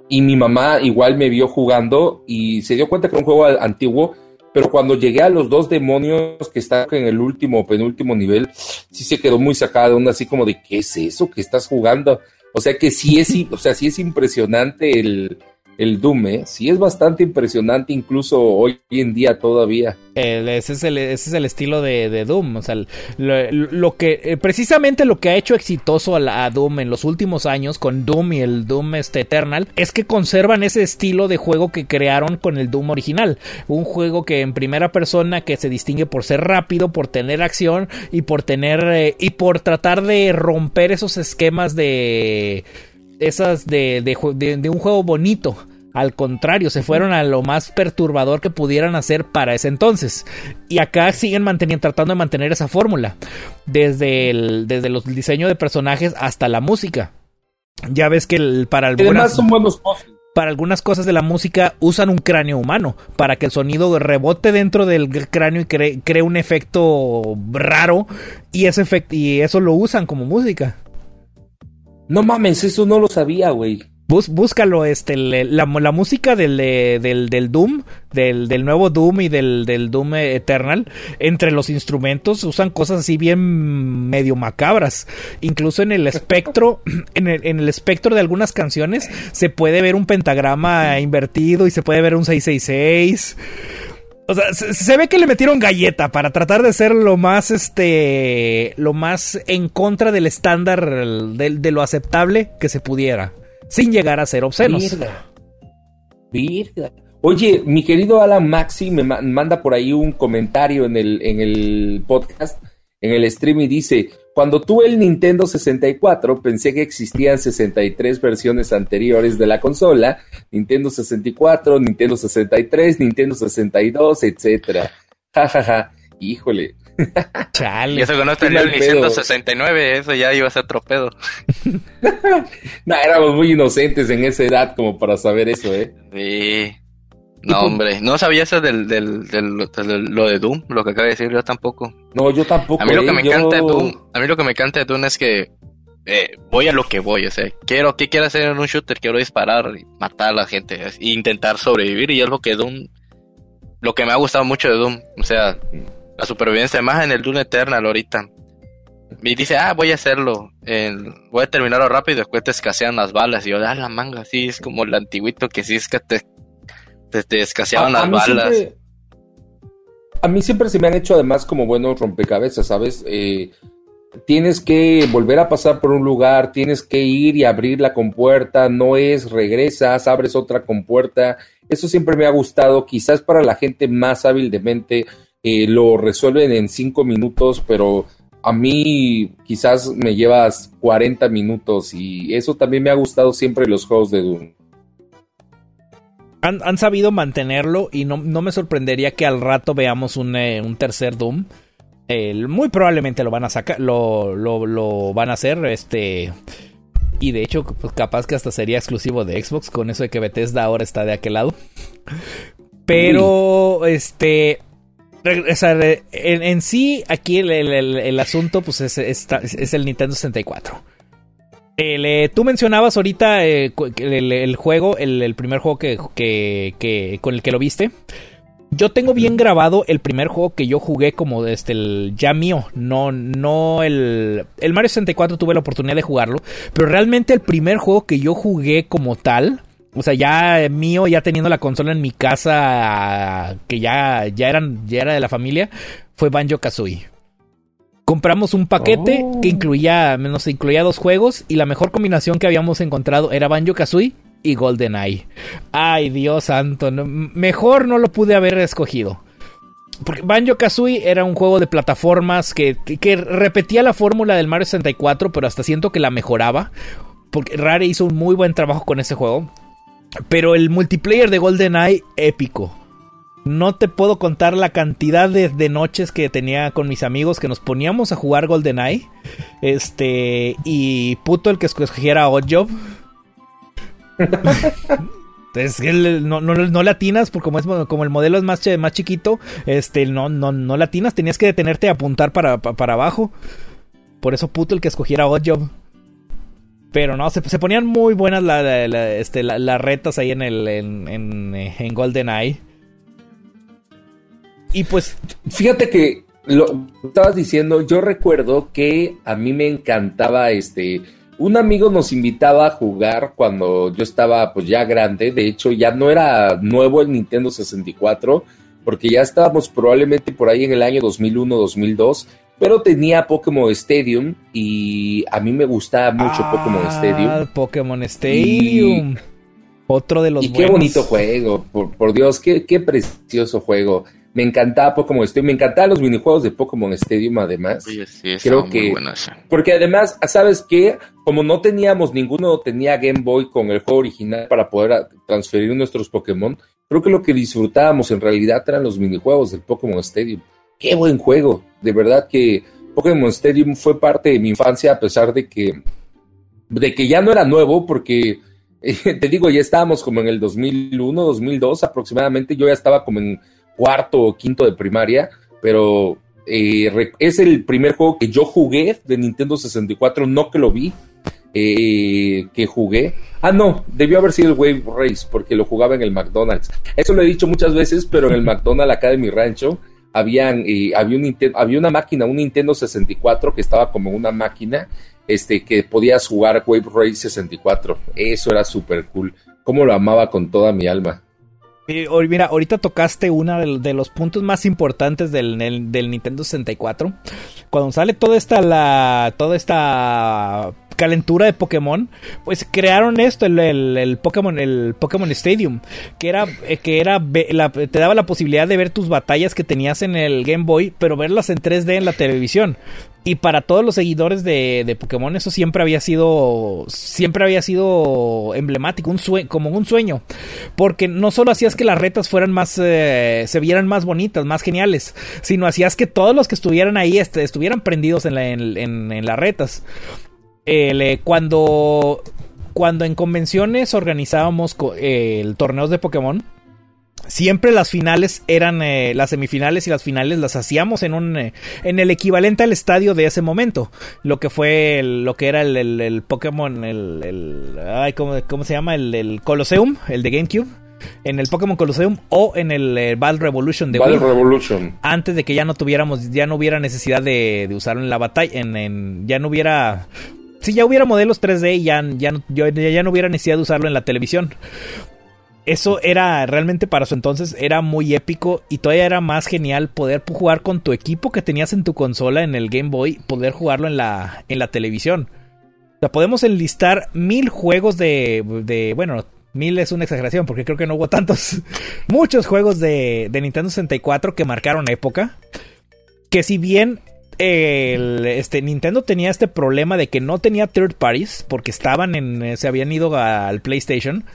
y mi mamá igual me vio jugando y se dio cuenta que era un juego antiguo, pero cuando llegué a los dos demonios que están en el último o penúltimo nivel, sí se quedó muy sacada de onda, así como de, ¿qué es eso que estás jugando? O sea que sí es, o sea, sí es impresionante el, el Doom, ¿eh? Sí es bastante impresionante incluso hoy en día todavía. ese, es el, ese es el estilo de, Doom. O sea, lo, que eh, precisamente lo que ha hecho exitoso a, Doom en los últimos años con Doom y el Doom este, Eternal es que conservan ese estilo de juego que crearon con el Doom original. Un juego que en primera persona que se distingue por ser rápido, por tener acción y por tener eh, y por tratar de romper esos esquemas de esas de, de, un juego bonito. Al contrario, se fueron a lo más perturbador que pudieran hacer para ese entonces. Y acá siguen manteniendo, tratando de mantener esa fórmula. Desde el, desde los diseños de personajes hasta la música. Ya ves que para algunas. para algunas cosas de la música usan un cráneo humano para que el sonido rebote dentro del cráneo y cree, un efecto raro y ese y eso lo usan como música. No mames, eso no lo sabía, güey. búscalo, este, la, música del, del, Doom, del, del, nuevo Doom y del, del, Doom Eternal, entre los instrumentos usan cosas así bien medio macabras. Incluso en el espectro, en el espectro de algunas canciones, se puede ver un pentagrama invertido y se puede ver un 666. O sea, se, ve que le metieron galleta para tratar de ser lo más, este, lo más en contra del estándar de, lo aceptable que se pudiera, sin llegar a ser obscenos. Oye, mi querido Alan Maxi me manda por ahí un comentario en el, en el podcast, en el stream y dice, cuando tuve el Nintendo 64 pensé que existían 63 versiones anteriores de la consola, Nintendo 64, Nintendo 63, Nintendo 62, etcétera. Ja, ja, ja. Híjole. Chale. Y eso que no tenía el Nintendo 69, eso ya iba a ser tropedo. no, éramos muy inocentes en esa edad como para saber eso, ¿eh? Sí. No, hombre, no sabía eso del, del, del, lo de Doom, lo que acaba de decir yo tampoco. No, yo tampoco. A mí lo que eh, me encanta de Doom, a mí lo que me encanta de Doom es que eh, voy a lo que voy, o sea, quiero, ¿qué quiero hacer en un shooter? Quiero disparar y matar a la gente e intentar sobrevivir y es lo que Doom, lo que me ha gustado mucho de Doom, o sea, la supervivencia, más en el Doom Eternal ahorita. Y dice, ah, voy a hacerlo, voy a terminarlo rápido, después te escasean las balas y yo, ah, la manga, sí, es como el antiguito que sí es que te te, escaseaban las balas. a mí siempre se me han hecho además como buenos rompecabezas, ¿sabes? Eh, tienes que volver a pasar por un lugar, tienes que ir y abrir la compuerta, no es regresas, abres otra compuerta. Eso siempre me ha gustado, quizás para la gente más hábil de mente eh, lo resuelven en cinco minutos, pero a mí quizás me llevas 40 minutos y eso también me ha gustado siempre los juegos de Doom han, sabido mantenerlo y no, me sorprendería que al rato veamos un, eh, tercer Doom. muy probablemente lo van a sacar, lo, lo, van a hacer, este... Y de hecho, pues capaz que hasta sería exclusivo de Xbox, con eso de que Bethesda ahora está de aquel lado. Pero, este... En, sí, aquí el, asunto pues es, es el Nintendo 64 tú mencionabas ahorita eh, el, juego, el, primer juego que, con el que lo viste. Yo tengo bien grabado el primer juego que yo jugué como este, el ya mío. No, no el. El Mario 64 tuve la oportunidad de jugarlo. Pero realmente el primer juego que yo jugué como tal. O sea, ya mío, ya teniendo la consola en mi casa. Que ya, ya eran, ya era de la familia. Fue Banjo Kazooie. Compramos un paquete que oh. incluía, menos incluía dos juegos y la mejor combinación que habíamos encontrado era Banjo Kazooie y GoldenEye. Ay, Dios santo, mejor no lo pude haber escogido. Porque Banjo Kazooie era un juego de plataformas que, que repetía la fórmula del Mario 64, pero hasta siento que la mejoraba. Porque Rare hizo un muy buen trabajo con ese juego. Pero el multiplayer de GoldenEye, épico. No te puedo contar la cantidad de, noches que tenía con mis amigos que nos poníamos a jugar GoldenEye. Este. Y puto el que escogiera Oddjob. Es que no, no, no, latinas, porque como, es, como el modelo es más, más chiquito, este, no, no, no latinas, tenías que detenerte a apuntar para, para, abajo. Por eso puto el que escogiera Oddjob. Pero no, se, ponían muy buenas este, las retas ahí en el en, en, en GoldenEye. Y pues, fíjate que lo estabas diciendo, yo recuerdo que a mí me encantaba este un amigo nos invitaba a jugar cuando yo estaba pues ya grande, de hecho ya no era nuevo el Nintendo 64, porque ya estábamos probablemente por ahí en el año 2001, 2002, pero tenía Pokémon Stadium y a mí me gustaba mucho Pokémon Stadium. Ah, Pokémon Stadium. Otro de los Y qué bonito juego, por, Dios, qué, qué precioso juego. Me encantaba Pokémon Stadium, me encantaban los minijuegos de Pokémon Stadium además. Sí, sí, Creo que muy porque además, ¿sabes qué? Como no teníamos ninguno tenía Game Boy con el juego original para poder transferir nuestros Pokémon, creo que lo que disfrutábamos en realidad eran los minijuegos del Pokémon Stadium. Qué buen juego, de verdad que Pokémon Stadium fue parte de mi infancia a pesar de que de que ya no era nuevo porque te digo, ya estábamos como en el 2001, 2002 aproximadamente, yo ya estaba como en cuarto o quinto de primaria, pero eh, es el primer juego que yo jugué de Nintendo 64, no que lo vi, eh, que jugué. Ah, no, debió haber sido el Wave Race, porque lo jugaba en el McDonald's. Eso lo he dicho muchas veces, pero en el McDonald's acá de mi rancho habían, eh, había, un, una máquina, un Nintendo 64 que estaba como una máquina este, que podías jugar Wave Race 64. Eso era súper cool. Como lo amaba con toda mi alma. Mira, ahorita tocaste uno de, los puntos más importantes del, del, Nintendo 64. Cuando sale toda esta, la, toda esta calentura de Pokémon, pues crearon esto, el, Pokémon, el Pokémon Stadium, que era, eh, que era te daba la posibilidad de ver tus batallas que tenías en el Game Boy, pero verlas en 3D en la televisión. Y para todos los seguidores de, de, Pokémon eso siempre había sido siempre había sido emblemático, un como un sueño, porque no solo hacías que las retas fueran más eh, se vieran más bonitas, más geniales, sino hacías que todos los que estuvieran ahí estuvieran prendidos en, en, las retas. Eh, cuando cuando en convenciones organizábamos el torneos de Pokémon Siempre las finales eran eh, las semifinales y las finales las hacíamos en un eh, en el equivalente al estadio de ese momento, lo que fue lo que era el, el, Pokémon el, ay ¿cómo, ¿cómo, se llama el, el Colosseum, el de GameCube. En el Pokémon Colosseum o en el eh, Battle Revolution de Battle Revolution. Antes de que ya no tuviéramos, ya no hubiera necesidad de, de usarlo en la batalla, en, en, ya no hubiera... Si ya hubiera modelos 3D y ya, ya, ya, ya no hubiera necesidad de usarlo en la televisión eso era realmente para su entonces era muy épico y todavía era más genial poder jugar con tu equipo que tenías en tu consola en el Game Boy, poder jugarlo en la, en la televisión. O sea, podemos enlistar mil juegos de, de, bueno, mil es una exageración porque creo que no hubo tantos, muchos juegos de, de Nintendo 64 que marcaron época. Que si bien este, Nintendo tenía este problema de que no tenía third parties porque estaban en, se habían ido al PlayStation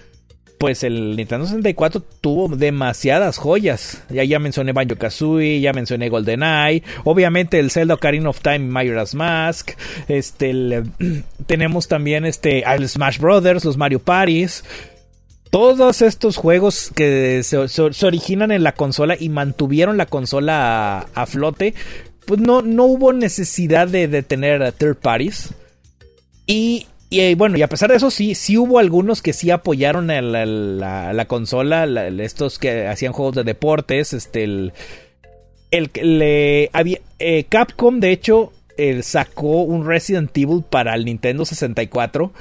pues el Nintendo 64 tuvo demasiadas joyas. Ya, ya mencioné Banjo Kazooie, ya mencioné GoldenEye, obviamente el Zelda Ocarina of Time, Majora's Mask, este, tenemos también este, el Smash Brothers, los Mario Parties. Todos estos juegos que se, originan en la consola y mantuvieron la consola a, flote, pues no, no hubo necesidad de, de tener third parties. Y y eh, bueno, y a pesar de eso, sí, sí hubo algunos que sí apoyaron a la, consola, estos que hacían juegos de deportes, este, el, el, le, había, eh, Capcom, de hecho, sacó un Resident Evil para el Nintendo 64,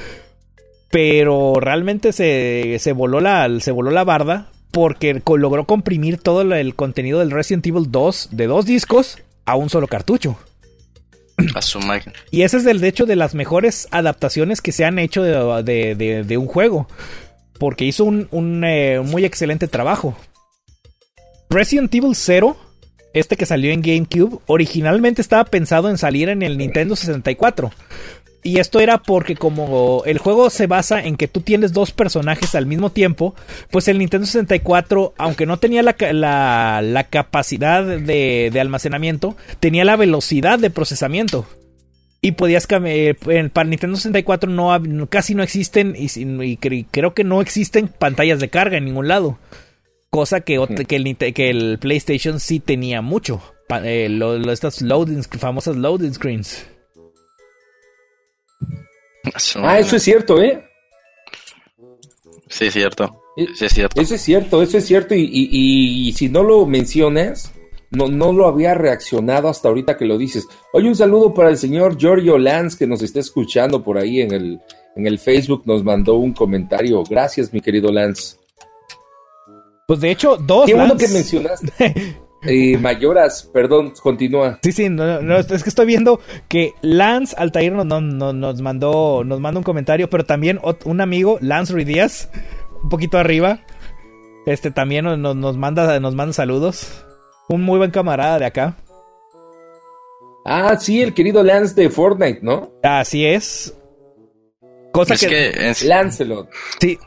pero realmente se, se, voló, la, se voló la barda porque logró comprimir todo el contenido del Resident Evil 2 de dos discos a un solo cartucho. A su máquina. Y ese es el de hecho de las mejores adaptaciones que se han hecho de, un juego. Porque hizo un, eh, muy excelente trabajo. Resident Evil 0, este que salió en GameCube, originalmente estaba pensado en salir en el Nintendo 64. Y esto era porque como el juego se basa en que tú tienes dos personajes al mismo tiempo, pues el Nintendo 64, aunque no tenía la, la, capacidad de, de, almacenamiento, tenía la velocidad de procesamiento. Y podías cambiar, para Nintendo 64 no, casi no existen, y, creo que no existen pantallas de carga en ningún lado. Cosa que, hmm. que, el, que el PlayStation sí tenía mucho. Eh, estas loading, famosas loading screens. Ah, eso es cierto, ¿eh? Sí, es cierto. Sí, es cierto. Eso es cierto, eso es cierto. Y, si no lo mencionas, no, no lo había reaccionado hasta ahorita que lo dices. Oye, un saludo para el señor Giorgio Lance que nos está escuchando por ahí en el, en el Facebook, nos mandó un comentario. Gracias, mi querido Lance. Pues de hecho, dos. Qué bueno que mencionaste. Eh, Mayoras, perdón, continúa. Sí, sí, no, es que estoy viendo que Lance Altair nos, nos, mandó, nos mandó un comentario, pero también un amigo, Lance Ruidíaz, un poquito arriba, este también nos, nos, manda, nos manda saludos. Un muy buen camarada de acá. Ah, sí, el querido Lance de Fortnite, ¿no? Así es. Cosa es que, Lancelot. Sí,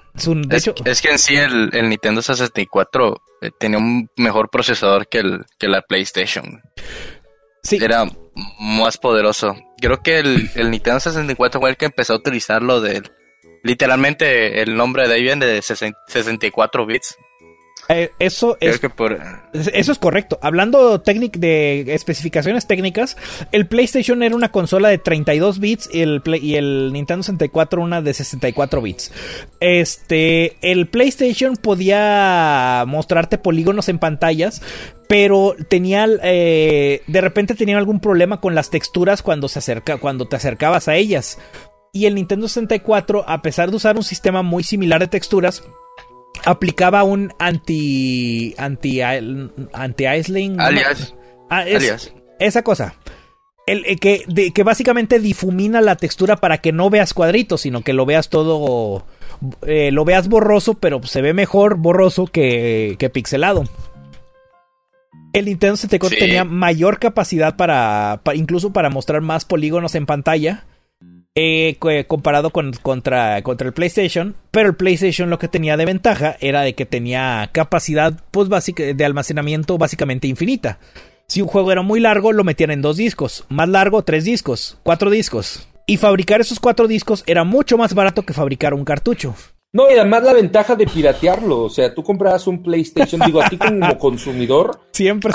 es, que en sí el, Nintendo 64 eh, tenía un mejor procesador que, el, que la PlayStation. Sí. Era más poderoso. Creo que el, el Nintendo 64 fue el que empezó a utilizarlo de... Literalmente el nombre de ahí viene de 64 bits. Eh, eso es. Eso es correcto. Hablando de especificaciones técnicas, el PlayStation era una consola de 32 bits y el, y el Nintendo 64 una de 64 bits. Este. El PlayStation podía mostrarte polígonos en pantallas, pero tenía eh, de repente tenía algún problema con las texturas cuando se acerca cuando te acercabas a ellas y el Nintendo 64 a pesar de usar un sistema muy similar de texturas aplicaba un anti anti anti alias, ah, esa cosa. El, eh, que, que básicamente difumina la textura para que no veas cuadritos sino que lo veas todo eh, lo veas borroso pero se ve mejor borroso que, que pixelado. El Nintendo 64 tenía mayor capacidad para, incluso para mostrar más polígonos en pantalla eh, comparado con, contra, contra el PlayStation, pero el PlayStation lo que tenía de ventaja era de que tenía capacidad pues, de almacenamiento básicamente infinita. Si un juego era muy largo, lo metían en dos discos, más largo, tres discos, cuatro discos. Y fabricar esos cuatro discos era mucho más barato que fabricar un cartucho. No, y además la ventaja de piratearlo, o sea, tú comprabas un PlayStation, digo, a ti como consumidor, siempre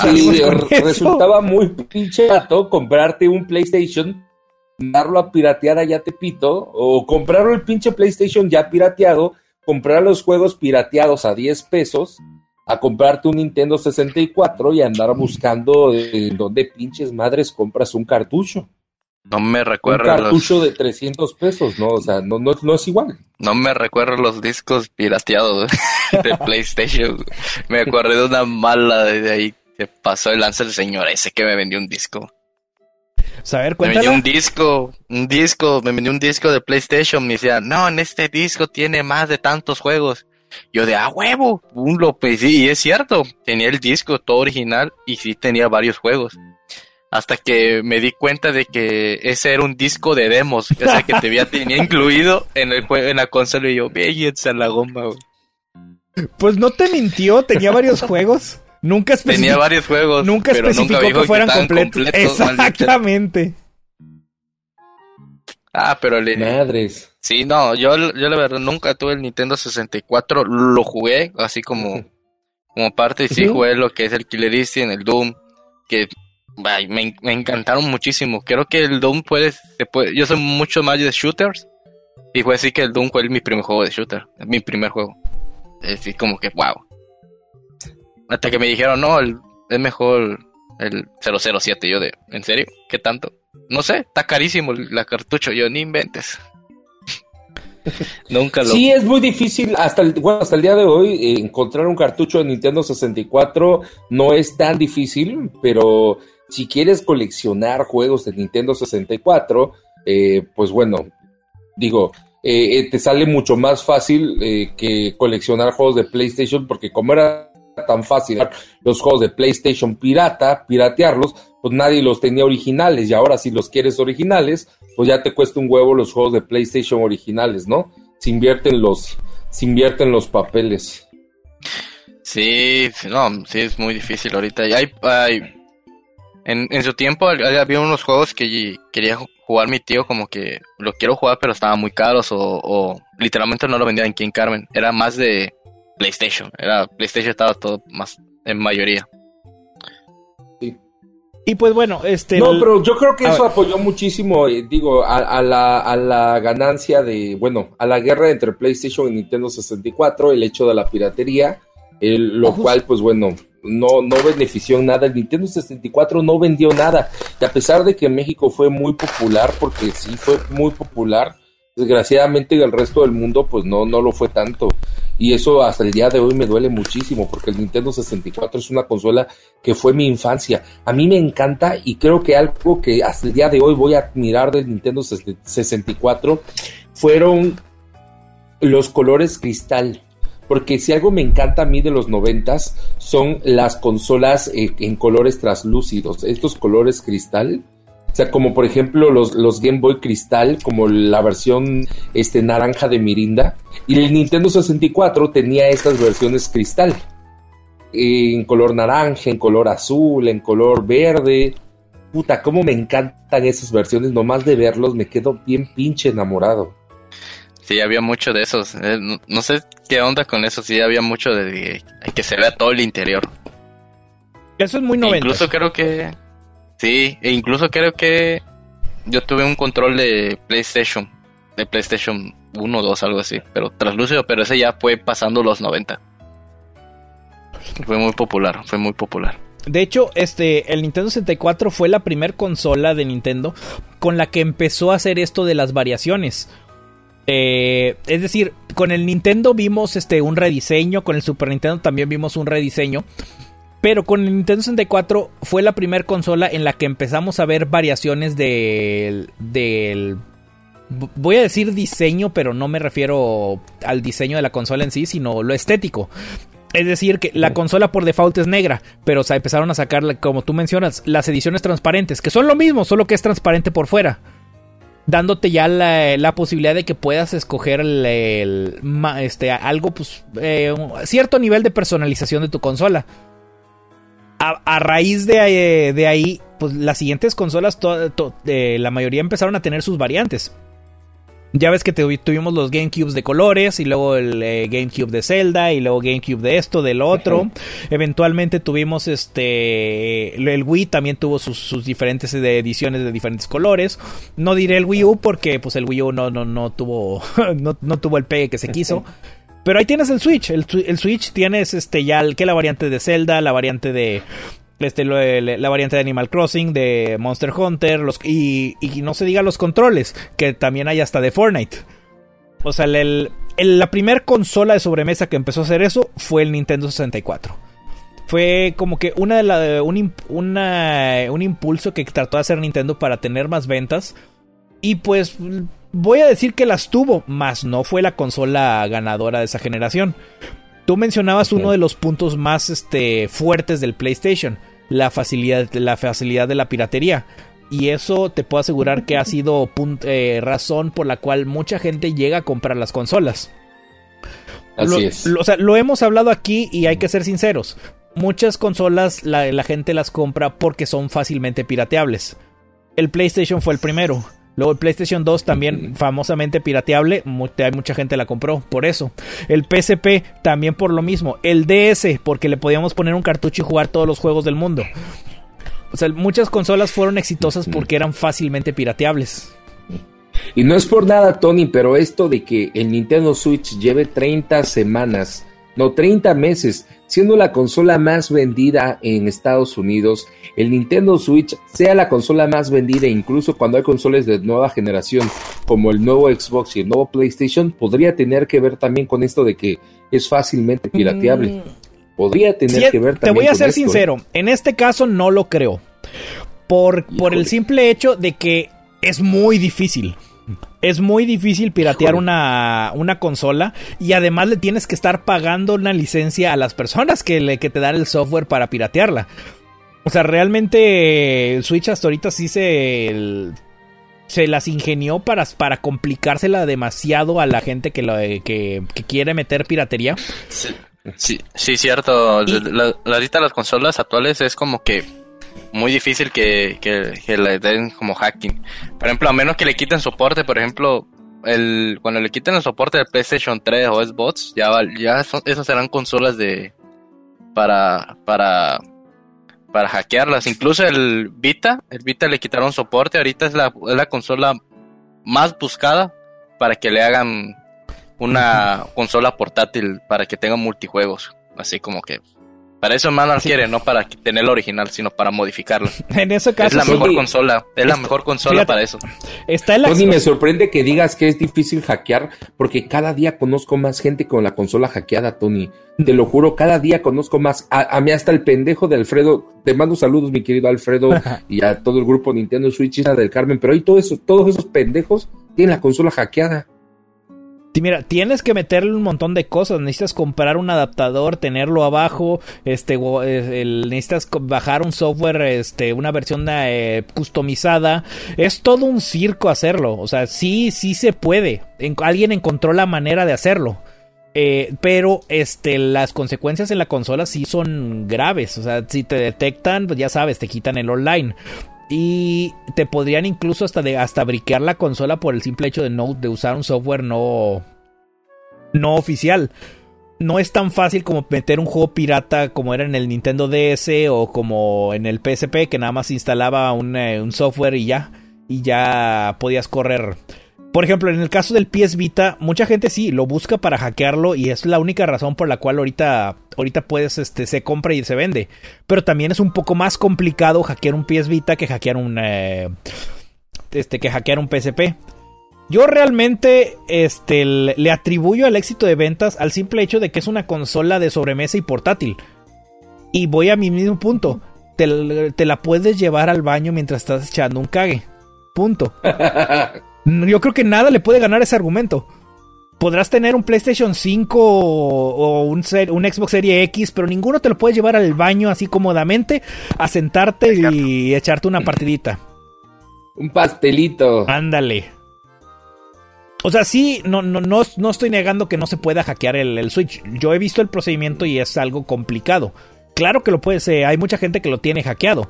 resultaba muy pinche barato comprarte un PlayStation darlo a piratear allá Tepito, o comprarlo el pinche PlayStation ya pirateado, comprar los juegos pirateados a 10 pesos, a comprarte un Nintendo 64 y andar buscando en dónde pinches madres compras un cartucho. No me recuerdo. Un cartucho de 300 pesos, ¿no? O sea, no, no, no es igual. No me recuerdo los discos pirateados de PlayStation. me acuerdo de una mala de ahí que pasó el lance del señor ese que me vendió un disco. Saber, Me vendió un disco, un disco, me vendió un disco de PlayStation. Me decía, no, en este disco tiene más de tantos juegos. Yo de, ah, huevo, un lo sí, y es cierto, tenía el disco todo original y sí tenía varios juegos. Hasta que me di cuenta de que ese era un disco de demos, o sea, que te había tenía incluido en el juego, en la consola y yo, a la goma, Pues no te mintió, tenía varios juegos. Nunca Tenía varios juegos. Nunca especificó que fueran completos. Exactamente. Ah, pero le... Madres. Sí, no, yo, yo la verdad nunca tuve el Nintendo 64. Lo jugué así como, como parte y sí jugué lo que es el Killer Instinct, el Doom, que me, me, encantaron muchísimo. Creo que el Doom puede, se puede, yo soy mucho más de shooters y fue así que el Doom fue mi primer juego de shooter, mi primer juego. Es así como que wow. Hasta que me dijeron, no, es mejor el 007. Yo de, ¿en serio? ¿Qué tanto? No sé, está carísimo la cartucho. Yo, ni inventes. Nunca lo... Sí, es muy difícil, hasta el, bueno, hasta el día de hoy, eh, encontrar un cartucho de Nintendo 64 no es tan difícil, pero si quieres coleccionar juegos de Nintendo 64, eh, pues bueno, digo, eh, te sale mucho más fácil que coleccionar juegos de PlayStation, porque como era tan fácil los juegos de PlayStation pirata, piratearlos, pues nadie los tenía originales y ahora si los quieres originales, pues ya te cuesta un huevo los juegos de PlayStation originales, ¿no? Se invierten los, se invierten los papeles. Sí, no, sí es muy difícil ahorita. Y hay, hay en, en, su tiempo había unos juegos que quería jugar mi tío como que lo quiero jugar pero estaban muy caros o, literalmente no lo vendían aquí en Carmen. Era más de PlayStation. Era PlayStation estaba todo más en mayoría. Y pues bueno, este... No, pero yo creo que eso apoyó muchísimo, eh, digo, a, la, a la ganancia de, bueno, a la guerra entre PlayStation y Nintendo 64, el hecho de la piratería, lo cual, pues bueno, no, no benefició en nada. El Nintendo 64 no vendió nada. Y a pesar de que en México fue muy popular, porque sí fue muy popular, desgraciadamente en el resto del mundo pues no, no lo fue tanto. Y eso hasta el día de hoy me duele muchísimo, porque el Nintendo 64 es una consola que fue mi infancia. A mí me encanta y creo que algo que hasta el día de hoy voy a admirar del Nintendo 64 fueron los colores cristal porque si algo me encanta a mí de los noventas son las consolas eh, en colores translúcidos, estos colores cristal. O sea, como por ejemplo los, los Game Boy Cristal, como la versión este, naranja de Mirinda. Y el Nintendo 64 tenía estas versiones cristal. En color naranja, en color azul, en color verde. Puta, cómo me encantan esas versiones. Nomás de verlos me quedo bien pinche enamorado. Sí, había mucho de esos. Eh, no, sé qué onda con eso. Sí, había mucho de, que se vea todo el interior. Eso es muy novedoso. Incluso creo que... Sí, e incluso creo que yo tuve un control de PlayStation. De PlayStation 1 o 2, algo así. Pero translúcido, pero ese ya fue pasando los 90. Fue muy popular, fue muy popular. De hecho, este, el Nintendo 64 fue la primera consola de Nintendo con la que empezó a hacer esto de las variaciones. Eh, es decir, con el Nintendo vimos este, un rediseño, con el Super Nintendo también vimos un rediseño. Pero con el Nintendo 64 fue la primera consola en la que empezamos a ver variaciones del, del... Voy a decir diseño, pero no me refiero al diseño de la consola en sí, sino lo estético. Es decir, que la consola por default es negra, pero se empezaron a sacar, como tú mencionas, las ediciones transparentes, que son lo mismo, solo que es transparente por fuera dándote ya la, posibilidad de que puedas escoger el, este, algo, pues, eh, cierto nivel de personalización de tu consola. A, raíz de, de, ahí, pues las siguientes consolas, eh, la mayoría empezaron a tener sus variantes. Ya ves que tuvimos los GameCubes de colores y luego el eh, GameCube de Zelda y luego GameCube de esto, del otro. Eventualmente tuvimos este el Wii también tuvo sus, diferentes ediciones de diferentes colores. No diré el Wii U porque pues el Wii U no, no, no tuvo no, tuvo el pegue que se quiso. Pero ahí tienes el Switch. El, el, Switch tienes este ya que la variante de Zelda, la variante de este, la variante de Animal Crossing, de Monster Hunter, los, y, no se diga los controles, que también hay hasta de Fortnite. O sea, la primera consola de sobremesa que empezó a hacer eso fue el Nintendo 64. Fue como que una de la, un, un impulso que trató de hacer Nintendo para tener más ventas. Y pues voy a decir que las tuvo, más no fue la consola ganadora de esa generación. Tú mencionabas uno de los puntos más este, fuertes del PlayStation, la facilidad, la facilidad de la piratería. Y eso te puedo asegurar que ha sido eh, razón por la cual mucha gente llega a comprar las consolas. Así es. o sea, lo hemos hablado aquí y hay que ser sinceros. Muchas consolas la, la gente las compra porque son fácilmente pirateables. El PlayStation fue el primero. Luego el PlayStation 2 también famosamente pirateable, hay mucha gente la compró por eso. El PSP también por lo mismo. El DS porque le podíamos poner un cartucho y jugar todos los juegos del mundo. O sea, muchas consolas fueron exitosas porque eran fácilmente pirateables. Y no es por nada, Tony, pero esto de que el Nintendo Switch lleve 30 semanas, no 30 meses siendo la consola más vendida en Estados Unidos, el Nintendo Switch sea la consola más vendida incluso cuando hay consolas de nueva generación como el nuevo Xbox y el nuevo PlayStation, podría tener que ver también con esto de que es fácilmente pirateable. Mm. Podría tener que ver también. Te voy a ser ¿eh? sincero, en este caso no lo creo. Por, por el simple hecho de que es muy difícil es muy difícil piratear una, una, consola y además le tienes que estar pagando una licencia a las personas que, le, que te dan el software para piratearla. O sea, realmente el Switch hasta ahorita sí se, se las ingenió para, para complicársela demasiado a la gente que, lo, que, quiere meter piratería. Sí, sí, cierto. La, ahorita las consolas actuales es como que muy difícil que, que, le den como hacking. Por ejemplo, a menos que le quiten soporte, por ejemplo, el, cuando le quiten el soporte del PlayStation 3 o Xbox, ya, ya esas serán consolas de para, para, para hackearlas. Incluso el Vita, el Vita le quitaron soporte, ahorita es la, es la consola más buscada para que le hagan una consola portátil para que tenga multijuegos. Así como que Para eso Manual quiere, no para tener el original, sino para modificarlo. En ese caso, es la sí. mejor consola, es la mejor consola fíjate. para eso. Está el Tony, Xbox- me sorprende que digas que es difícil hackear, porque cada día conozco más gente con la consola hackeada, Tony. Te lo juro, cada día conozco más. A, a mí hasta el pendejo de Alfredo. Te mando saludos, mi querido Alfredo, y a todo el grupo Nintendo Switch Isla del Carmen. Pero ahí todo eso, todos esos pendejos tienen la consola hackeada. Mira, tienes que meterle un montón de cosas. Necesitas comprar un adaptador, tenerlo abajo. Este, eh, necesitas bajar un software, este, una versión eh, customizada. Es todo un circo hacerlo. O sea, sí, sí se puede. En- alguien encontró la manera de hacerlo. Eh, pero este, las consecuencias en la consola sí son graves. O sea, si te detectan, pues ya sabes, te quitan el online. Y te podrían incluso hasta de hasta briquear la consola por el simple hecho de no de usar un software no no oficial. No es tan fácil como meter un juego pirata como era en el Nintendo DS o como en el PSP que nada más instalaba un, eh, un software y ya y ya podías correr. Por ejemplo, en el caso del PS Vita, mucha gente sí lo busca para hackearlo y es la única razón por la cual ahorita ahorita puedes este se compra y se vende. Pero también es un poco más complicado hackear un PS Vita que hackear un eh, este que hackear un PSP. Yo realmente este, le atribuyo el éxito de ventas al simple hecho de que es una consola de sobremesa y portátil. Y voy a mi mismo punto. Te, te la puedes llevar al baño mientras estás echando un cague. Punto. Yo creo que nada le puede ganar ese argumento. Podrás tener un PlayStation 5 o, un, Xbox Series X, pero ninguno te lo puede llevar al baño así cómodamente a sentarte y echarte una partidita. Un pastelito. Ándale. O sea, sí, no, no, no, no estoy negando que no se pueda hackear el, el Switch. Yo he visto el procedimiento y es algo complicado. Claro que lo puedes, eh, hay mucha gente que lo tiene hackeado.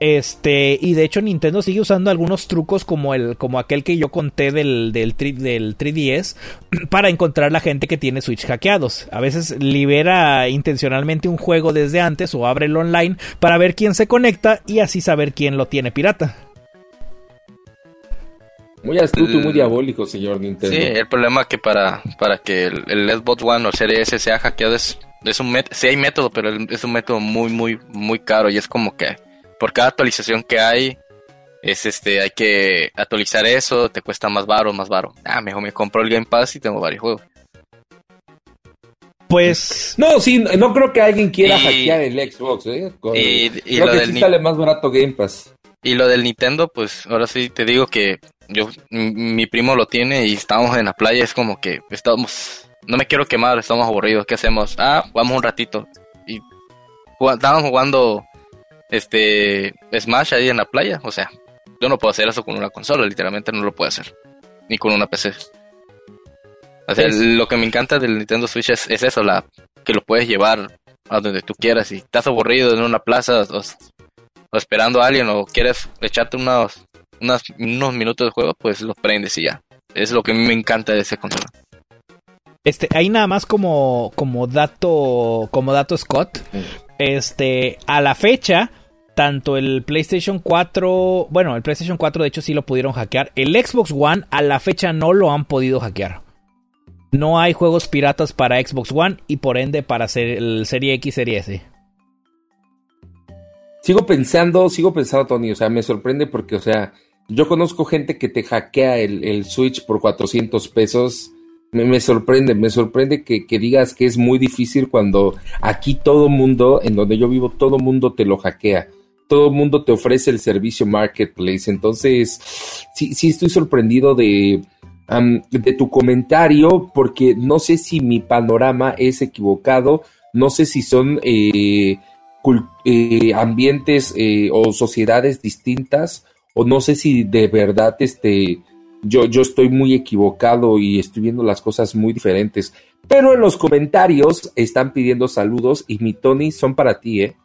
Este, y de hecho Nintendo sigue usando algunos trucos como el, como aquel que yo conté del, del, tri- del 3DS para encontrar la gente que tiene Switch hackeados. A veces libera intencionalmente un juego desde antes o abre el online para ver quién se conecta y así saber quién lo tiene pirata. Muy astuto y muy El- diabólico, señor Nintendo. Sí, el problema es que para, para que el, el Xbox One o Series S sea hackeado es, es un método, sí hay método, pero es un método muy, muy, muy caro y es como que por cada actualización que hay, es este, hay que actualizar eso, te cuesta más baro, más baro. Ah, mejor me compro el Game Pass y tengo varios juegos. Pues No, sí, no creo que alguien quiera Y- hackear el Xbox, ¿eh? Con- y- y creo lo que del sí sale más barato Game Pass. Y lo del Nintendo, pues ahora sí te digo que yo, mi primo lo tiene y estábamos en la playa, es como que estamos, no me quiero quemar, estamos aburridos, ¿qué hacemos? Ah, jugamos un ratito. Y jugá- estábamos jugando este Smash ahí en la playa, o sea, yo no puedo hacer eso con una consola, literalmente no lo puedo hacer, ni con una PC. O sea, lo que me encanta del Nintendo Switch es, es eso, la que lo puedes llevar a donde tú quieras. Si estás aburrido en una plaza o, o esperando a alguien o quieres echarte unos, unos minutos de juego, pues los prendes y ya. Es lo que a mí me encanta de ese consola. Este, ahí nada más como, como dato, como dato Scott, este, a la fecha, tanto el PlayStation 4, bueno, el PlayStation 4 de hecho sí lo pudieron hackear, el Xbox One a la fecha no lo han podido hackear. No hay juegos piratas para Xbox One y por ende para el Serie X, Serie S. Sigo pensando, sigo pensando, Tony, o sea, me sorprende porque, o sea, yo conozco gente que te hackea el, Switch por 400 pesos. Me, sorprende, me sorprende que digas que es muy difícil cuando aquí todo mundo, en donde yo vivo, todo mundo te lo hackea. Todo mundo te ofrece el servicio Marketplace. Entonces, sí, sí estoy sorprendido de, de tu comentario porque no sé si mi panorama es equivocado. No sé si son eh, eh, ambientes eh, o sociedades distintas o no sé si de verdad este yo, yo estoy muy equivocado y estoy viendo las cosas muy diferentes. Pero en los comentarios están pidiendo saludos y mi Tony son para ti, ¿eh?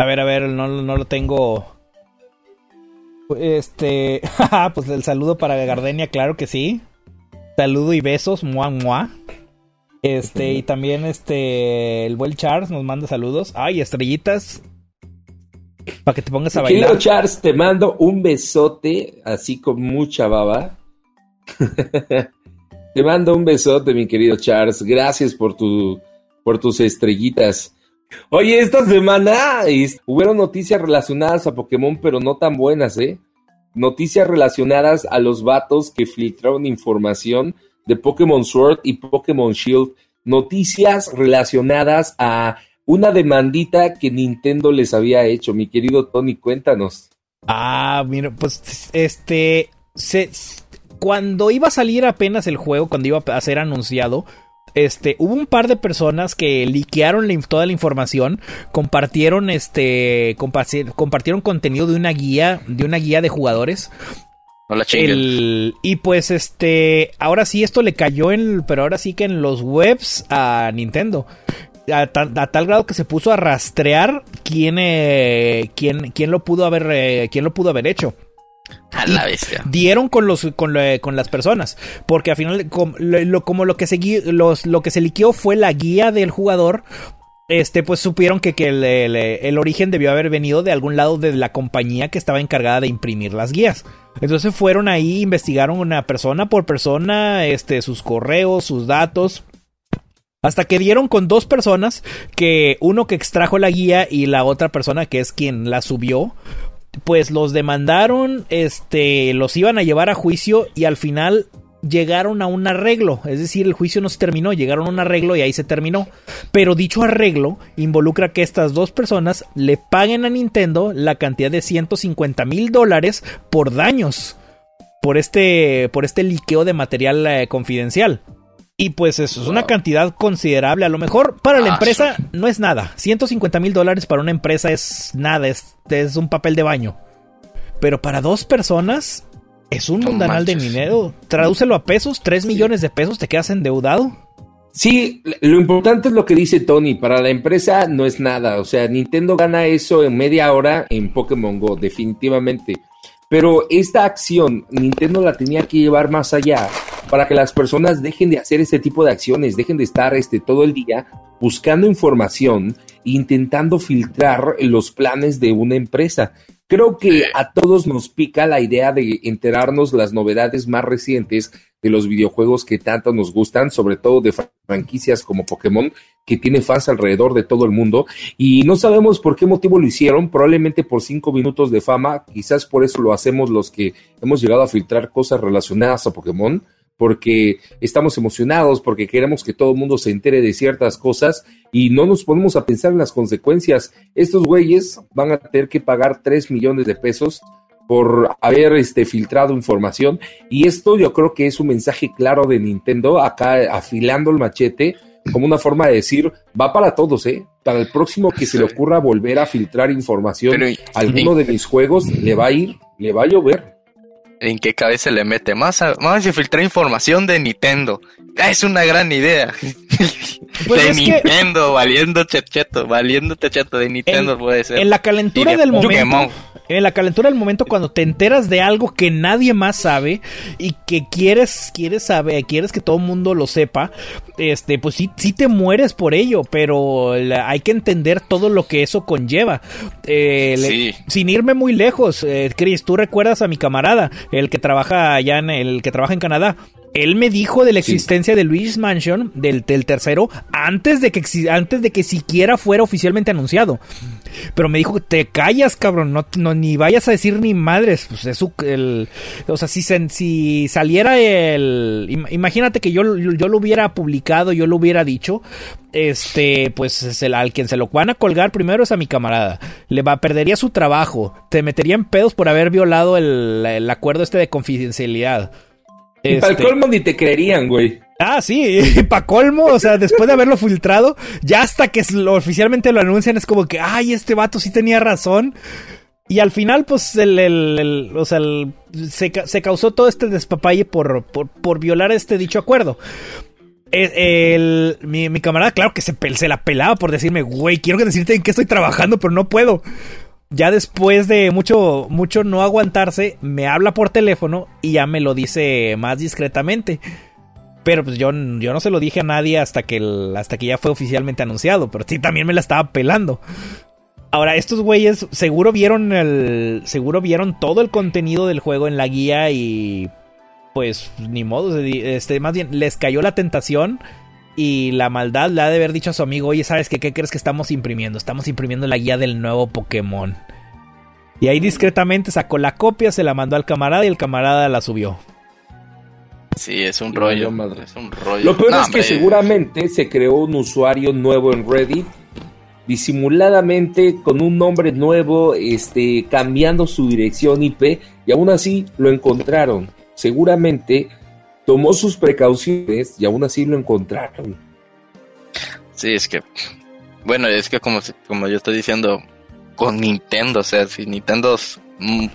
A ver, a ver, no, no lo tengo. Este, pues el saludo para Gardenia, claro que sí. Saludo y besos, mua mua. Este, y también este, el buen Charles nos manda saludos. Ay, estrellitas. Para que te pongas a Mi querido bailar. Charles, te mando un besote, así con mucha baba. te mando un besote, mi querido Charles. Gracias por, tu, por tus estrellitas. Oye, esta semana hubieron noticias relacionadas a Pokémon, pero no tan buenas, ¿eh? Noticias relacionadas a los vatos que filtraron información de Pokémon Sword y Pokémon Shield. Noticias relacionadas a una demandita que Nintendo les había hecho. Mi querido Tony, cuéntanos. Ah, mira, pues este. Se, cuando iba a salir apenas el juego, cuando iba a ser anunciado, este, hubo un par de personas que liquearon la toda la información, compartieron este, comparti- compartieron contenido de una guía, de una guía de jugadores. No la chinguen. El- y pues este, ahora sí esto le cayó en, pero ahora sí que en los webs a Nintendo. A, tal- a tal grado que se puso a rastrear quién, eh, quién, quién lo pudo haber, eh, quién lo pudo haber hecho A la dieron con los con, con las personas porque al final como lo que se los, lo que se liqueó fue la guía del jugador este pues supieron que, que el, el- el origen debió haber venido de algún lado de la compañía que estaba encargada de imprimir las guías. Entonces fueron ahí investigaron una persona por persona este sus correos sus datos hasta que dieron con dos personas que uno que extrajo la guía y la otra persona que es quien la subió pues los demandaron, este, los iban a llevar a juicio y al final llegaron a un arreglo, es decir, el juicio no se terminó, llegaron a un arreglo y ahí se terminó. Pero dicho arreglo involucra que estas dos personas le paguen a Nintendo la cantidad de 150 mil dólares por daños, por este, por este liqueo de material eh, confidencial. Y pues eso es una cantidad considerable. A lo mejor para la Ah, empresa no es nada. 150 mil dólares para una empresa es nada, es, es un papel de baño. Pero para dos personas es un No mundanal de dinero. Tradúcelo a pesos, 3 millones de pesos, te quedas endeudado. Sí, lo importante es lo que dice Tony. Para la empresa no es nada. O sea, Nintendo gana eso en media hora en Pokémon Go, definitivamente. Pero esta acción, Nintendo la tenía que llevar más allá para que las personas dejen de hacer este tipo de acciones, dejen de estar este, todo el día buscando información, intentando filtrar los planes de una empresa. Creo que a todos nos pica la idea de enterarnos las novedades más recientes de los videojuegos que tanto nos gustan, sobre todo de franquicias como Pokémon, que tiene fans alrededor de todo el mundo. Y no sabemos por qué motivo lo hicieron, probablemente por cinco minutos de fama, quizás por eso lo hacemos los que hemos llegado a filtrar cosas relacionadas a Pokémon, porque estamos emocionados, porque queremos que todo el mundo se entere de ciertas cosas y no nos ponemos a pensar en las consecuencias. Estos güeyes van a tener que pagar 3 millones de pesos por haber este, filtrado información. Y esto yo creo que es un mensaje claro de Nintendo, acá afilando el machete, como una forma de decir, va para todos, ¿eh? Para el próximo que se le ocurra volver a filtrar información Pero, alguno de mis juegos, le va a ir, le va a llover. ¿En qué cabeza le mete? Más a, más a filtrar información de Nintendo. Es una gran idea. Pues de es que- Nintendo, valiendo checheto, valiendo checheto de Nintendo puede ser. En la calentura del Pokémon. En la calentura del momento cuando te enteras de algo que nadie más sabe y que quieres, quieres saber, quieres que todo el mundo lo sepa, este, pues sí, sí te mueres por ello, pero la- hay que entender todo lo que eso conlleva. Eh, le-. Sin irme muy lejos, eh, Chris, tú recuerdas a mi camarada, el que trabaja allá en el que trabaja en Canadá. Él me dijo de la Sí. existencia de Luigi's Mansion, del, del tercero, antes de, que, antes de que siquiera fuera oficialmente anunciado. Pero me dijo, te callas, cabrón, no, no- ni vayas a decir ni madres. Pues es el, o sea, si, se- si saliera el... im- Imagínate que yo, yo lo hubiera publicado, yo lo hubiera dicho. Este, pues al quien se lo van a colgar primero es a mi camarada. Le va, perdería su trabajo. Te metería en pedos por haber violado el, el acuerdo este de confidencialidad. Y para el Este- colmo ni te creerían, güey. Ah, sí, pa' colmo, o sea, después de haberlo filtrado, ya hasta que lo- oficialmente lo anuncian es como que, ay, este vato sí tenía razón. Y al final, pues, el, el- o sea, el- se, se causó todo este despapalle por, por, por violar este dicho acuerdo. El, el- mi, camarada, claro que se, se la pelaba por decirme, güey, quiero que decirte en qué estoy trabajando, pero no puedo. Ya después de mucho, mucho no aguantarse, me habla por teléfono y ya me lo dice más discretamente. Pero pues yo, yo no se lo dije a nadie hasta que, hasta que ya fue oficialmente anunciado. Pero sí, también me la estaba pelando. Ahora, estos güeyes seguro vieron el. Seguro vieron todo el contenido del juego en la guía y. Pues ni modo. Este, más bien, les cayó la tentación. y la maldad le ha de haber dicho a su amigo, oye, ¿sabes qué? ¿Qué crees que estamos imprimiendo? Estamos imprimiendo la guía del nuevo Pokémon. Y ahí discretamente sacó la copia, se la mandó al camarada y el camarada la subió. Sí, es un rollo. Es un rollo. Lo peor es que seguramente se creó un usuario nuevo en Reddit, disimuladamente con un nombre nuevo, este, cambiando su dirección IP, y aún así lo encontraron. Seguramente tomó sus precauciones y aún así lo encontraron. Sí, es que, bueno, es que como, como yo estoy diciendo, con Nintendo, o sea, si Nintendo, mm,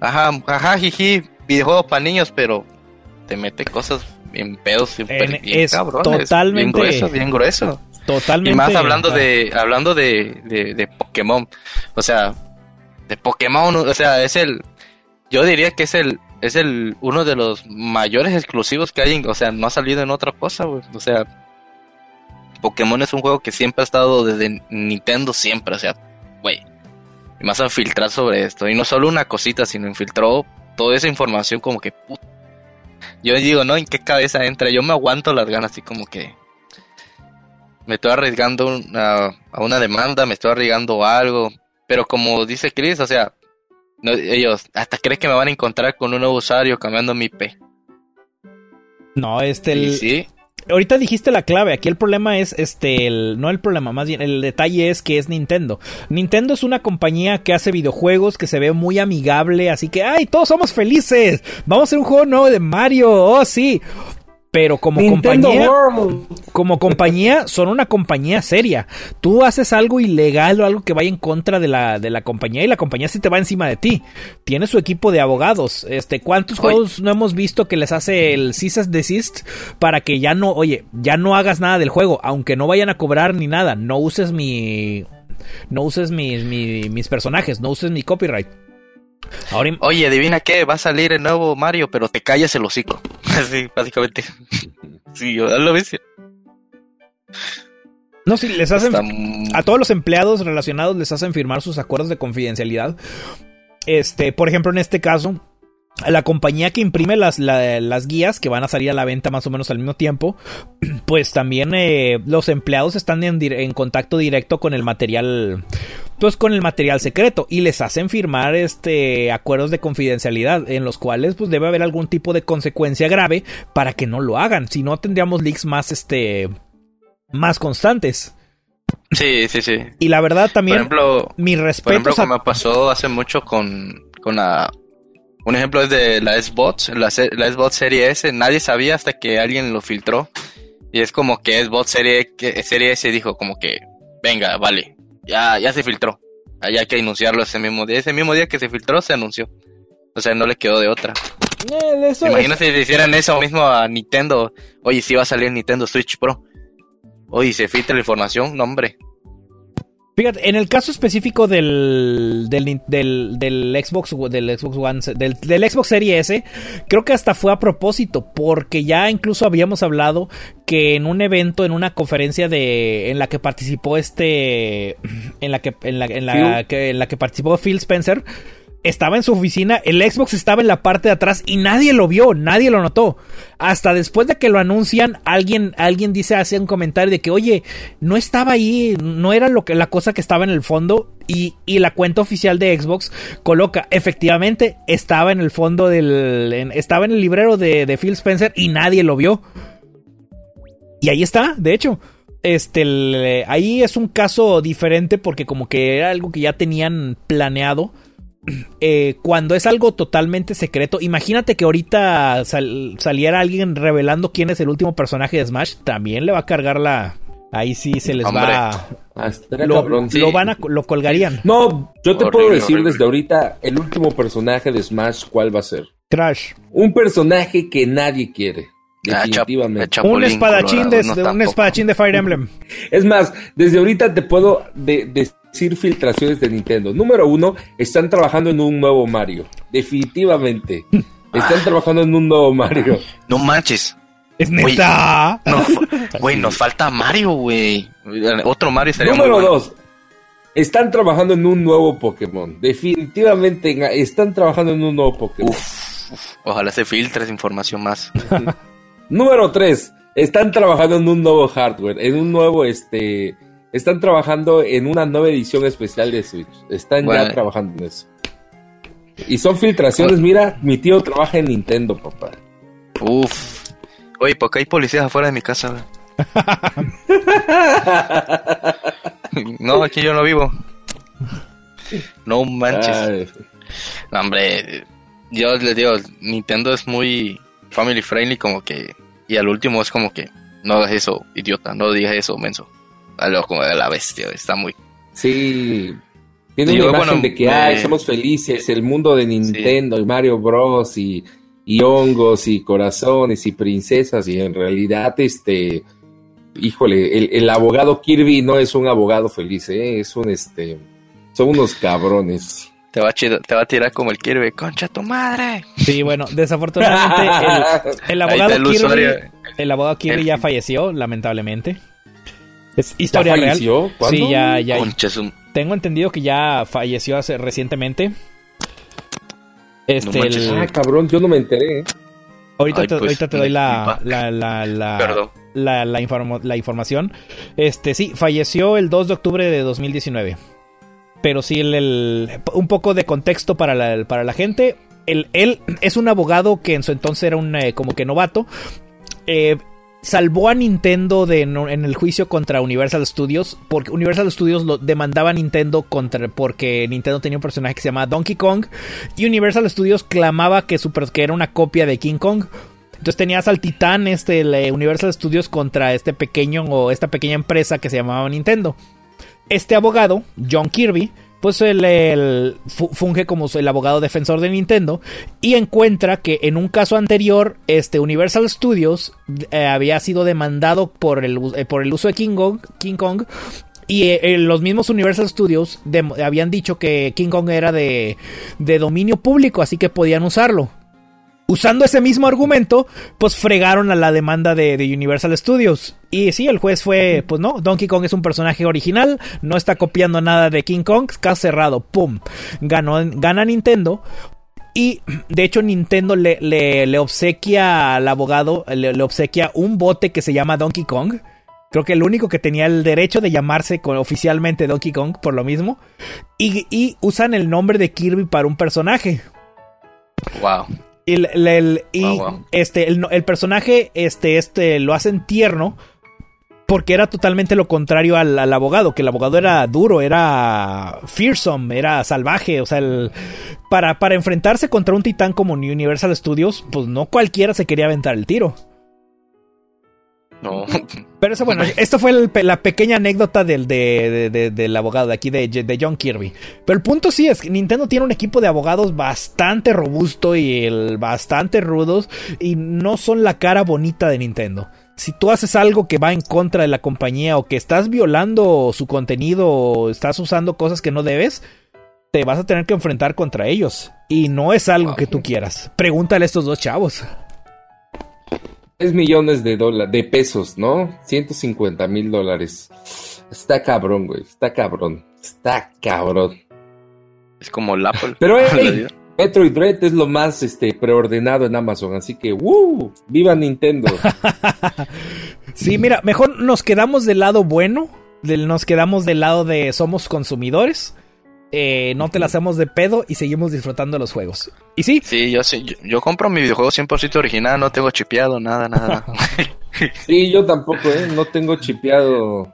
ajá, ajá, jiji, videojuegos para niños, pero te mete cosas en pedos bien, es totalmente bien grueso, bien grueso. Totalmente. Y más hablando de hablando de, de, de, Pokémon, o sea, de Pokémon, o sea, es el yo diría que es el es el uno de los mayores exclusivos que hay, o sea, no ha salido en otra cosa, O sea, Pokémon es un juego que siempre ha estado desde Nintendo siempre, o sea, güey. Y más a filtrar sobre esto. Y no solo una cosita, sino infiltró toda esa información como que... Yo digo, ¿no? ¿En qué cabeza entra? Yo me aguanto las ganas así como que... Me estoy arriesgando a una demanda, me estoy arriesgando a algo. Pero como dice Chris, o sea, ellos hasta crees que me van a encontrar con un nuevo usuario cambiando mi IP. No, este el... Sí. Ahorita dijiste la clave, aquí el problema es este, el, no el problema, más bien el detalle es que es Nintendo. Nintendo es una compañía que hace videojuegos, que se ve muy amigable, así que, ay, todos somos felices. Vamos a hacer un juego nuevo de Mario, oh sí. Pero como compañía, como compañía, son una compañía seria. Tú haces algo ilegal o algo que vaya en contra de la, de la compañía y la compañía sí te va encima de ti. Tiene su equipo de abogados. Este, ¿cuántos juegos no hemos visto que les hace el cease desist para que ya no, oye, ya no hagas nada del juego, aunque no vayan a cobrar ni nada, no uses mi, no uses mis personajes, no uses mi copyright. Oye, adivina qué, va a salir el nuevo Mario, pero te callas el hocico. Así, básicamente. sí, yo lo ves. No, sí, les hacen. A todos los empleados relacionados les hacen firmar sus acuerdos de confidencialidad. Este, por ejemplo, en este caso, la compañía que imprime las, las, guías que van a salir a la venta más o menos al mismo tiempo, pues también eh, los empleados están en, en, contacto directo con el material, pues con el material secreto y les hacen firmar este acuerdos de confidencialidad en los cuales pues debe haber algún tipo de consecuencia grave para que no lo hagan, si no tendríamos leaks más este más constantes. Sí, sí, sí. Y la verdad también, por ejemplo, mi respeto. Por ejemplo, me pasó hace mucho con, con la un ejemplo es de la S-Bot, la, la S-Bot serie S, nadie sabía hasta que alguien lo filtró. Y es como que S-Bot serie, serie S dijo como que, venga, vale, ya, ya se filtró. Ahí hay que anunciarlo ese mismo día. Ese mismo día que se filtró, se anunció. O sea, no le quedó de otra. Eh, Imagínate si hicieran eso mismo a Nintendo. Oye, si va a salir Nintendo Switch Pro. Oye, se filtra la información. No, hombre. Fíjate, en el caso específico del, del, del, Xbox, del Xbox One, del, del, Xbox Series S, creo que hasta fue a propósito, porque ya incluso habíamos hablado que en un evento, en una conferencia de, en la que participó este, en la que, en la, en la, que, en la que participó Phil Spencer, estaba en su oficina, el Xbox estaba en la parte de atrás y nadie lo vio, nadie lo notó. Hasta después de que lo anuncian, alguien, alguien dice, hace un comentario de que, oye, no estaba ahí, no era lo que, la cosa que estaba en el fondo. Y, y la cuenta oficial de Xbox coloca, efectivamente, estaba en el fondo del, estaba en el librero de, de Phil Spencer y nadie lo vio. Y ahí está, de hecho este ahí es un caso diferente porque como que era algo que ya tenían planeado eh, cuando es algo totalmente secreto, imagínate que ahorita saliera alguien revelando quién es el último personaje de Smash, también le va a cargar la... Ahí sí se les va... Ah, lo, lo, van a, lo colgarían. No, yo te puedo decir desde ahorita el último personaje de Smash, ¿cuál va a ser? Crash. Un personaje que nadie quiere. Ah, definitivamente. un espadachín de, un espadachín de Fire Emblem. Es más, desde ahorita te puedo de, decir filtraciones de Nintendo. Número uno, están trabajando en un nuevo Mario. Definitivamente. Están trabajando en un nuevo Mario. No manches. Es neta. Güey, nos falta Mario, güey. Otro Mario estaría Número dos. Están trabajando en un nuevo Pokémon. Definitivamente están trabajando en un nuevo Pokémon. ojalá se filtre esa información más. Número 3. Están trabajando en un nuevo hardware, en un nuevo, este, están trabajando en una nueva edición especial de Switch. Están Bueno. ya trabajando en eso. Y son filtraciones, mira, mi tío trabaja en Nintendo, papá. Uf. Oye, ¿por qué hay policías afuera de mi casa, no, aquí yo no vivo. No manches. Ay, No, hombre, yo les digo, Nintendo es muy family friendly, como que. Y al último es como que. No hagas eso, idiota, no digas eso, menso. Como de la bestia, está muy. sí. Tiene Sí, una yo, imagen bueno, de que, ay, somos felices, el mundo de Nintendo, y Mario Bros. Y, y hongos y corazones y princesas, y en realidad, este, híjole, el, el abogado Kirby no es un abogado feliz, ¿eh? es un, este, son unos cabrones. Te va, a chida- te va a tirar como el Kirby, concha tu madre. Sí, bueno, desafortunadamente el, abogado está el Kirby, usuario. el abogado Kirby El- ya falleció, lamentablemente. Es ¿Ya historia real. falleció? ¿Cuándo? Sí, ya, ya. Tengo entendido que ya falleció hace recientemente. Este, No manches. el- Ah, cabrón, yo no me enteré. ¿eh? ahorita, Ay, te, pues, ahorita te doy la, la, la, la, Perdón. la, la informo- la información. Este, sí, falleció el 2 de octubre de 2019. Pero sí, el, el- un poco de contexto para la, para la gente. El- él es un abogado que en su entonces era un eh, como que novato. Eh, salvó a Nintendo de, en el juicio contra Universal Studios. Porque Universal Studios lo demandaba a Nintendo contra, porque Nintendo tenía un personaje que se llama Donkey Kong. Y Universal Studios clamaba que, su que era una copia de King Kong. Entonces tenías al titán, este, el, Universal Studios contra este pequeño o esta pequeña empresa que se llamaba Nintendo. Este abogado, John Kirby, pues el- fu- funge como el abogado defensor de Nintendo y encuentra que en un caso anterior, este Universal Studios eh, había sido demandado por el, eh, por el uso de King Kong, King Kong y eh, los mismos Universal Studios habían dicho que King Kong era de, de dominio público, así que podían usarlo. Usando ese mismo argumento, pues fregaron a la demanda de, Universal Studios. Y sí, el juez fue, pues no, Donkey Kong es un personaje original, no está copiando nada de King Kong, caso cerrado, ¡pum! Ganó, gana Nintendo. Y de hecho Nintendo le, le- obsequia al abogado, le, obsequia un bote que se llama Donkey Kong. Creo que el único que tenía el derecho de llamarse oficialmente Donkey Kong por lo mismo. Y usan el nombre de Kirby para un personaje. Wow. Y, el, el- el- y wow. este, el, el personaje este, este, lo hacen tierno porque era totalmente lo contrario al, al abogado, que el abogado era duro, era fearsome, era salvaje, o sea, el- para, para enfrentarse contra un titán como Universal Studios, pues no cualquiera se quería aventar el tiro. No. Pero eso, bueno, esto fue el la pequeña anécdota del, de- de- de- del abogado de aquí, de, de John Kirby. Pero el punto sí es que Nintendo tiene un equipo de abogados bastante robusto y el, bastante rudos y no son la cara bonita de Nintendo. Si tú haces algo que va en contra de la compañía o que estás violando su contenido o estás usando cosas que no debes, te vas a tener que enfrentar contra ellos. Y no es algo que tú quieras. Pregúntale a estos dos chavos. 3 millones de dólares, de pesos, ¿no? 150 mil dólares. Está cabrón, güey. Está cabrón. Está cabrón. Es como el Apple. Pero hey. Metroid Dread es lo más este, preordenado en Amazon, así que ¡woo! ¡Viva Nintendo! Sí, mira, mejor nos quedamos del lado bueno, del- nos quedamos del lado de somos consumidores, eh, no te la hacemos de pedo y seguimos disfrutando los juegos. Y sí, Sí, yo sí. Yo, yo compro mi videojuego 100% original, no tengo chipeado, nada, nada. Sí, yo tampoco, ¿eh? No tengo chipeado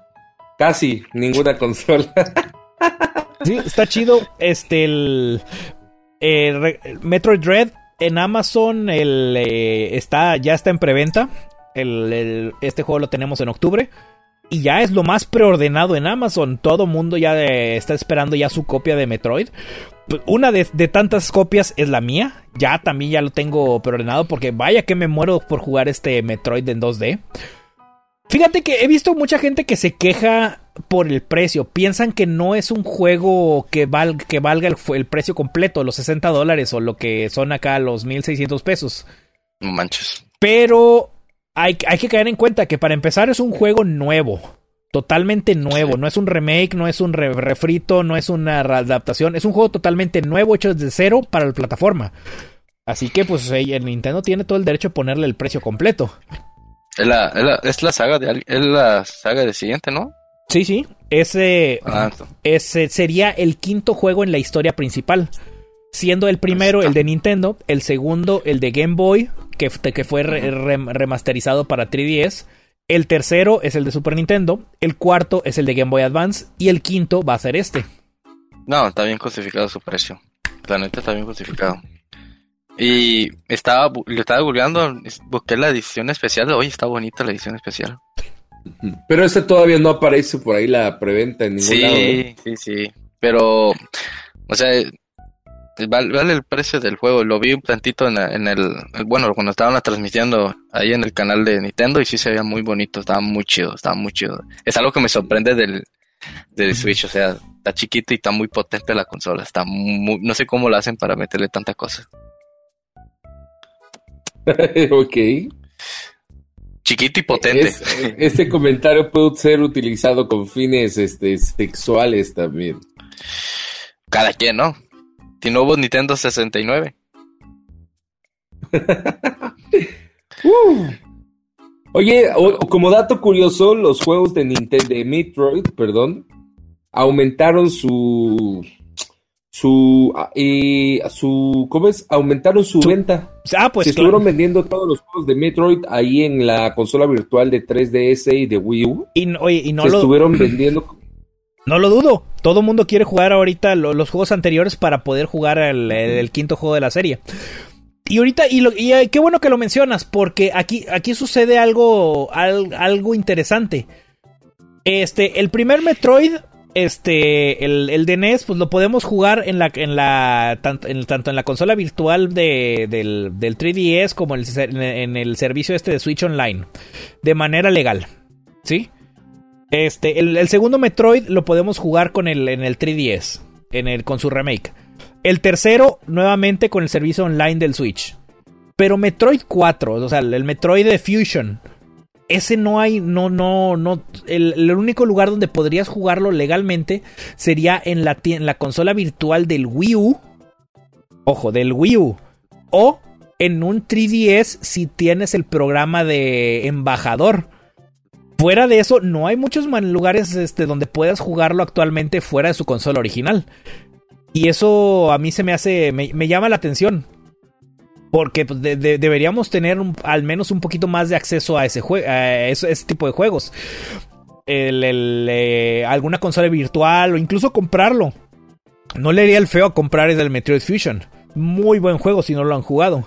casi ninguna consola. sí, está chido. Este, el, eh, Metroid Dread en Amazon el, eh, está, ya está en preventa. El- el- este juego lo tenemos en octubre. Y ya es lo más preordenado en Amazon. Todo mundo ya eh, está esperando ya su copia de Metroid. Una de, de tantas copias es la mía. Ya también ya lo tengo preordenado. Porque vaya que me muero por jugar este Metroid en 2D. Fíjate que he visto mucha gente que se queja por el precio. Piensan que no es un juego que, val- que valga el, el precio completo, los 60 dólares o lo que son acá los 1600 pesos. No manches. Pero hay, hay que caer en cuenta que para empezar es un juego nuevo. Totalmente nuevo. No es un remake, no es un re- refrito, no es una adaptación. Es un juego totalmente nuevo, hecho desde cero para la plataforma. Así que, pues, el Nintendo tiene todo el derecho a ponerle el precio completo. Es la, es la, es la saga de es la saga de siguiente, ¿no? Sí, sí. Ese, Ah, ese sería el quinto juego en la historia principal. Siendo el primero el de Nintendo, el segundo el de Game Boy, que, que fue re- re- remasterizado para 3DS. El tercero es el de Super Nintendo. El cuarto es el de Game Boy Advance. Y el quinto va a ser este. No, está bien justificado su precio. La neta está bien justificado. Y estaba, le estaba googleando, busqué la edición especial. Oye, está bonita la edición especial. Pero ese todavía no aparece por ahí la preventa en ningún lado. ¿no? Sí, sí, sí. Pero, o sea, vale, vale el precio del juego. Lo vi un tantito en, la- en el, el- bueno, cuando estaban transmitiendo ahí en el canal de Nintendo y sí se veía muy bonito, estaba muy chido, estaba muy chido. Es algo que me sorprende del, del Switch, o sea, está chiquito y está muy potente la consola. Está muy, no sé cómo lo hacen para meterle tanta cosa. ok. Chiquito y potente. Es- este comentario puede ser utilizado con fines este, sexuales también. Cada quien, ¿no? Si no hubo Nintendo 69. Oye, o- como dato curioso, los juegos de Nintendo, de Metroid, perdón, aumentaron su su ah, eh, su ¿cómo es? Aumentaron su, Su- venta. Ah, pues Se claro. estuvieron vendiendo todos los juegos de Metroid ahí en la consola virtual de 3DS y de Wii U. Y, no- oye, y no Se lo, estuvieron vendiendo. No lo dudo. Todo el mundo quiere jugar ahorita lo- los juegos anteriores para poder jugar el, el- el quinto juego de la serie. Y ahorita, y, lo- y, eh, qué bueno que lo mencionas, porque aquí, aquí sucede algo, al- algo interesante. Este, el primer Metroid, este, el, el de NES, pues lo podemos jugar en la, en la, tanto en, en la consola virtual de, del, del 3DS como el ser- en el servicio este de Switch Online, de manera legal, ¿sí? Este, el, segundo Metroid lo podemos jugar con el, en el 3DS, en el, con su remake. El tercero, nuevamente con el servicio online del Switch. Pero Metroid 4, o sea, el Metroid de Fusion, ese no hay, no, no, no. El, único lugar donde podrías jugarlo legalmente sería en la consola virtual del Wii U. Ojo, del Wii U. O en un 3DS si tienes el programa de embajador. Fuera de eso, no hay muchos lugares este, donde puedas jugarlo actualmente fuera de su consola original. Y eso a mí se me hace, me, llama la atención. Porque pues, de- de- deberíamos tener al menos un poquito más de acceso a ese, a ese, tipo de juegos. Eh, alguna consola virtual o incluso comprarlo. No le haría el feo a comprar el Metroid Fusion. Muy buen juego si no lo han jugado.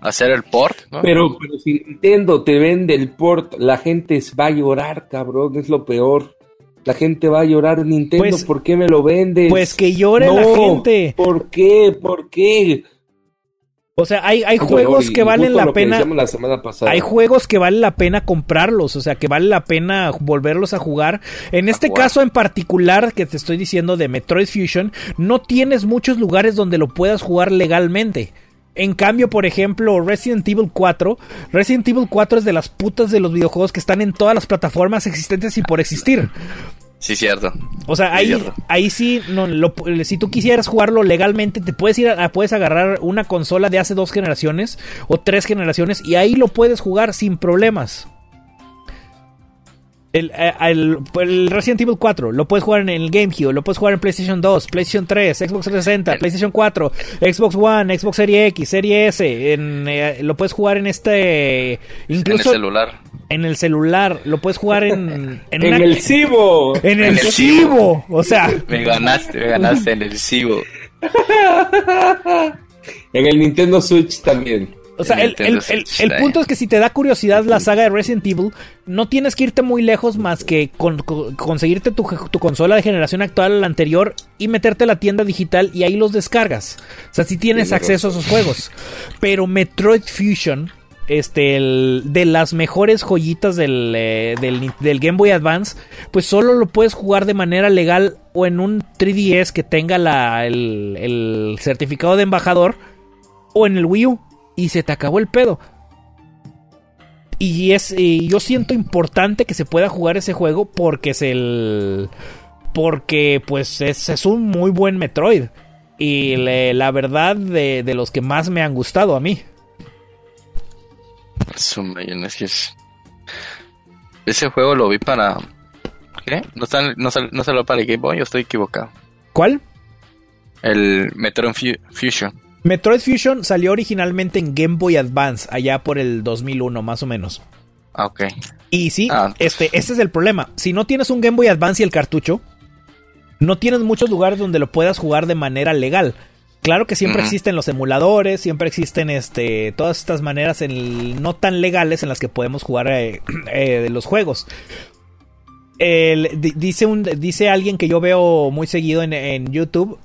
Hacer el port, ¿no? Pero, pero si Nintendo te vende el port, la gente va a llorar, cabrón, es lo peor. La gente va a llorar, Nintendo, Pues- ¿por qué me lo vendes? Pues que llore la gente. ¿Por qué? ¿Por qué? O sea, hay, hay juegos y que valen la pena. la semana pasada. Hay juegos que vale la pena comprarlos, o sea, que vale la pena volverlos a jugar. En este jugar. caso en particular que te estoy diciendo de Metroid Fusion, no tienes muchos lugares donde lo puedas jugar legalmente. En cambio, por ejemplo, Resident Evil 4, Resident Evil 4 es de las putas de los videojuegos que están en todas las plataformas existentes y por existir. Sí, cierto. O sea, Sí, ahí, cierto. ahí sí, no, lo- si tú quisieras jugarlo legalmente, te puedes ir a, puedes agarrar una consola de hace dos generaciones o tres generaciones y ahí lo puedes jugar sin problemas. El, eh, el- el Resident Evil 4 lo puedes jugar en el GameCube, lo puedes jugar en PlayStation 2, PlayStation 3, Xbox 360, PlayStation 4, Xbox One, Xbox Series X, Serie S. En, eh, lo puedes jugar en este. En el Incluso celular. en el celular. Lo puedes jugar en. En, En una- el Cibo. en el En el Cibo. O sea. Me ganaste, me ganaste en el Cibo. En el Nintendo Switch también. O sea, el, el- el- punto es que si te da curiosidad la saga de Resident Evil, no tienes que irte muy lejos más que con- con- conseguirte tu, tu consola de generación actual a la anterior y meterte a la tienda digital y ahí los descargas. O sea, si tienes Tienes acceso a esos juegos. Pero Metroid Fusion, este, el- de las mejores joyitas del, eh, del, del Game Boy Advance, pues solo lo puedes jugar de manera legal o en un 3DS que tenga la, el, el certificado de embajador o en el Wii U y se te acabó el pedo. Y es y yo siento importante que se pueda jugar ese juego porque es el porque pues es, es un muy buen Metroid y le- la verdad de, de los que más me han gustado a mí. Es que es... Ese juego lo vi para... ¿Qué? ¿No, está- no, sal- no salió para el Game Boy o estoy equivocado? ¿Cuál? El Metro Fu- Fusion. Metroid Fusion salió originalmente en Game Boy Advance, allá por el 2001 más o menos. Ah, ok. Y sí, Ah, pues. este, este es el problema. Si no tienes un Game Boy Advance y el cartucho, no tienes muchos lugares donde lo puedas jugar de manera legal. Claro que siempre existen los emuladores, siempre existen este, todas estas maneras en- no tan legales en las que podemos jugar eh, eh, los juegos. El- di- dice, un, dice alguien que yo veo muy seguido en, en YouTube.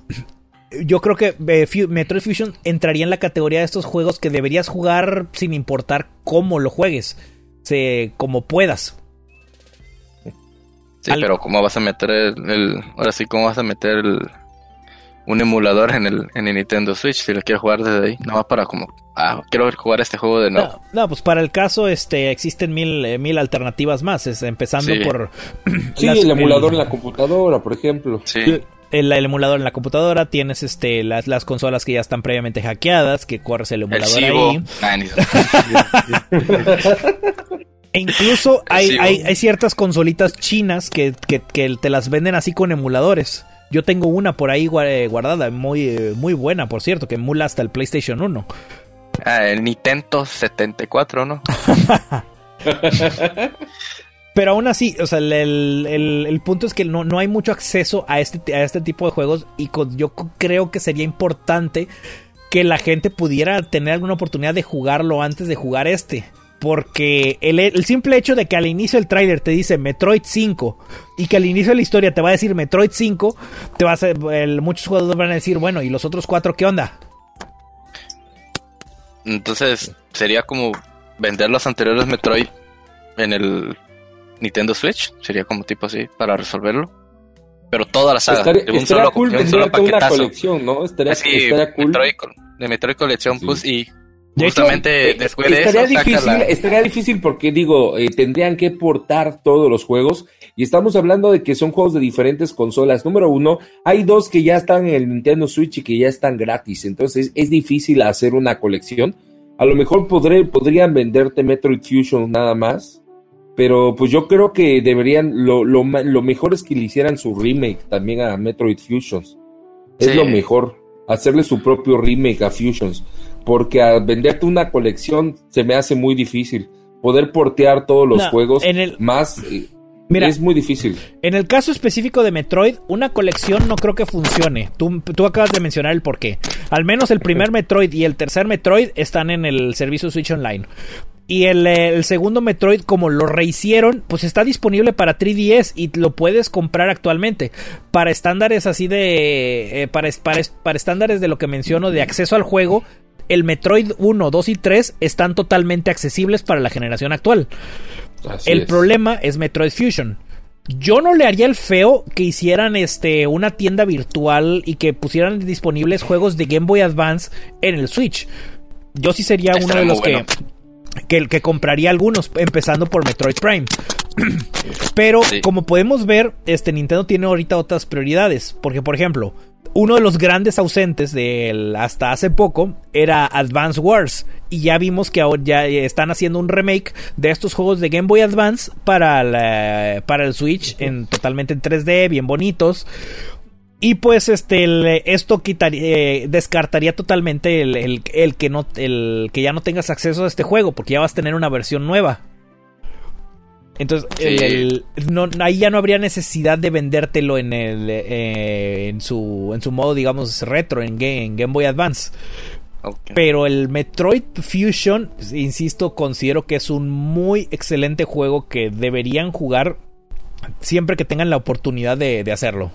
Yo creo que eh, Metroid Fusion entraría en la categoría de estos juegos que deberías jugar sin importar cómo lo juegues, se, como puedas. Sí, Al- pero ¿cómo vas a meter el, el- Ahora sí, ¿cómo vas a meter el, un emulador en el, en el Nintendo Switch si lo quieres jugar desde ahí? No va para como... Ah, quiero jugar este juego de nuevo. No, no, pues para el caso este existen mil, eh, mil alternativas más, es, empezando Sí. por Sí, las- el emulador el- en la computadora, por ejemplo. Sí. El, el emulador en la computadora, tienes este las, las consolas que ya están previamente hackeadas, que corres el emulador ahí. Ah, E incluso hay, hay, hay ciertas consolitas chinas que, que- que te las venden así con emuladores. Yo tengo una por ahí eh, guardada, muy, eh, muy buena, por cierto, que emula hasta el PlayStation 1. Ah, el Nintendo 74, ¿no? Pero aún así, o sea, el, el- punto es que no, no hay mucho acceso a este, a este tipo de juegos y yo creo que sería importante que la gente pudiera tener alguna oportunidad de jugarlo antes de jugar este. Porque el, el simple hecho de que al inicio del tráiler te dice Metroid 5 y que al inicio de la historia te va a decir Metroid 5, te va a hacer- muchos jugadores van a decir, bueno, ¿y los otros cuatro qué onda? Entonces, sería como vender los anteriores Metroid en el Nintendo Switch. Sería como tipo así, para resolverlo. Pero toda la saga. Estaría, de un estaría solo, cool de un solo una colección, ¿no? Estaría, Así, estaría cool. Metroid, de Metroid Collection Sí. Plus y De hecho, justamente Eh, después de estaría eso difícil, la- estaría difícil porque digo, eh, tendrían que portar todos los juegos y estamos hablando de que son juegos de diferentes consolas. Número uno, hay dos que ya están en el Nintendo Switch y que ya están gratis, entonces es difícil hacer una colección. A lo mejor podré, podrían venderte Metroid Fusion nada más, pero pues yo creo que deberían, lo, lo, lo mejor es que le hicieran su remake también a Metroid Fusions. Es Sí. lo mejor, hacerle su propio remake a Fusions, porque a venderte una colección se me hace muy difícil. Poder portear todos los No, juegos en el- más eh, Mira, es muy difícil. En el caso específico de Metroid, una colección no creo que funcione. Tú, tú acabas de mencionar el porqué. Al menos el primer Metroid y el tercer Metroid están en el servicio Switch Online. Y el, eh, el segundo Metroid, como lo rehicieron, pues está disponible para 3DS y lo puedes comprar actualmente. Para estándares así de. eh, para, para, para estándares de lo que menciono de acceso al juego, el Metroid 1, 2 y 3 están totalmente accesibles para la generación actual. Así El es. problema es Metroid Fusion. Yo no le haría el feo que hicieran este una tienda virtual y que pusieran disponibles juegos de Game Boy Advance en el Switch. Yo sí sería uno de los bueno. que, que compraría algunos, empezando por Metroid Prime. Pero Sí. como podemos ver, este Nintendo tiene ahorita otras prioridades. Porque, por ejemplo, uno de los grandes ausentes del hasta hace poco era Advance Wars. Y ya vimos que ahora ya están haciendo un remake de estos juegos de Game Boy Advance para, la- para el Switch en totalmente en 3D, bien bonitos. Y pues este el- esto quitaría, eh, descartaría totalmente el, el- el que no el que ya no tengas acceso a este juego porque ya vas a tener una versión nueva. Entonces, Sí. el- el- no, ahí ya no habría necesidad de vendértelo en el eh, en su en su modo digamos retro en Game, en Game Boy Advance. Pero el Metroid Fusion, insisto, considero que es un muy excelente juego que deberían jugar siempre que tengan la oportunidad de, de hacerlo.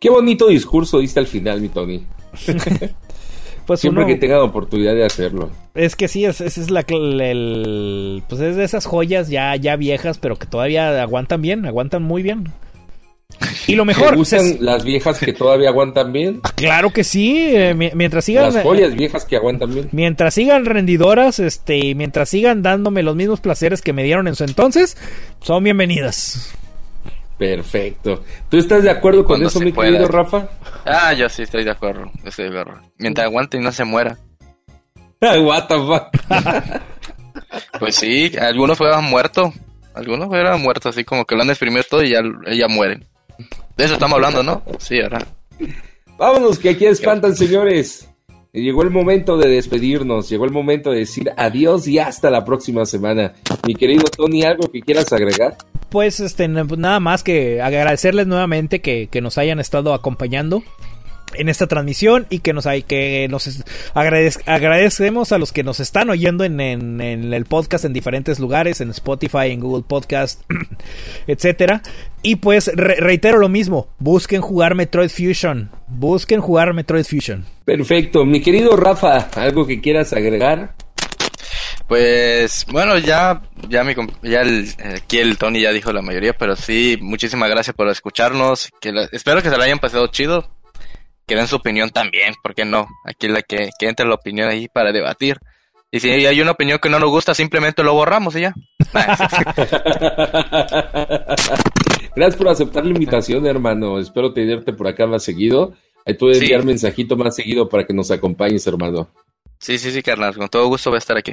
Qué bonito discurso diste al final, mi Tony. Pues Siempre uno- que tengan oportunidad de hacerlo. Es que sí, es, esa es la el- pues es de esas joyas ya, ya viejas, pero que todavía aguantan bien, aguantan muy bien. Y lo mejor, ¿Te gustan es- las viejas que todavía aguantan bien? claro que sí, eh, mi- mientras sigan Las joyas viejas que aguantan bien. mientras sigan rendidoras, este, y mientras sigan dándome los mismos placeres que me dieron en su entonces, son bienvenidas. Perfecto. ¿Tú estás de acuerdo con Cuando eso, mi pueda. querido Rafa? Ah, yo sí estoy de acuerdo. Estoy de acuerdo. Mientras aguante y no se muera. What the fuck. Pues sí, algunos fueron muertos. Algunos fueron muertos, así como que lo han exprimido todo y ya, ya mueren. De eso estamos hablando, ¿no? Sí, ¿verdad? Vámonos, que aquí espantan, señores. Llegó el momento de despedirnos, llegó el momento de decir adiós y hasta la próxima semana. Mi querido Tony, ¿algo que quieras agregar? Pues este, nada más que agradecerles nuevamente que, que nos hayan estado acompañando en esta transmisión y que nos hay que nos agradecemos a los que nos están oyendo en, el podcast en diferentes lugares en Spotify en Google Podcast etcétera. Y pues reitero lo mismo busquen jugar Metroid Fusion busquen jugar Metroid Fusion. Perfecto. Mi querido Rafa algo que quieras agregar pues bueno, ya, ya, mi, ya el, aquí el Tony ya dijo la mayoría, pero sí, muchísimas gracias por escucharnos. Que espero que se lo hayan pasado chido que den su opinión también, ¿por qué no? Aquí la que, que entre la opinión ahí para debatir. Y si hay una opinión que no nos gusta, simplemente lo borramos y ya. Gracias por aceptar la invitación, hermano. Espero tenerte por acá más seguido. Ahí tú enviar mensajito más seguido para que nos acompañes, hermano. Sí, sí, sí, carnal. Con todo gusto voy a estar aquí.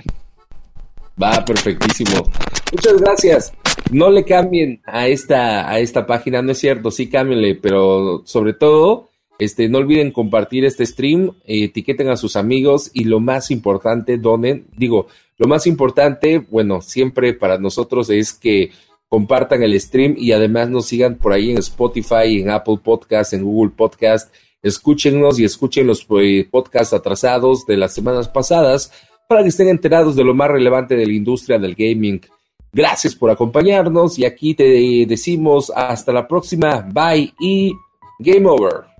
Va, perfectísimo. Muchas gracias. No le cambien a esta, a esta página, no es cierto, sí cámbienle, pero sobre todo este, no olviden compartir este stream, etiqueten a sus amigos y lo más importante, donen. Digo, lo más importante, bueno, siempre para nosotros es que compartan el stream y además nos sigan por ahí en Spotify, en Apple Podcast, en Google Podcast. Escúchenos y escuchen los eh, podcasts atrasados de las semanas pasadas para que estén enterados de lo más relevante de la industria del gaming. Gracias por acompañarnos y aquí te decimos hasta la próxima. Bye y game over.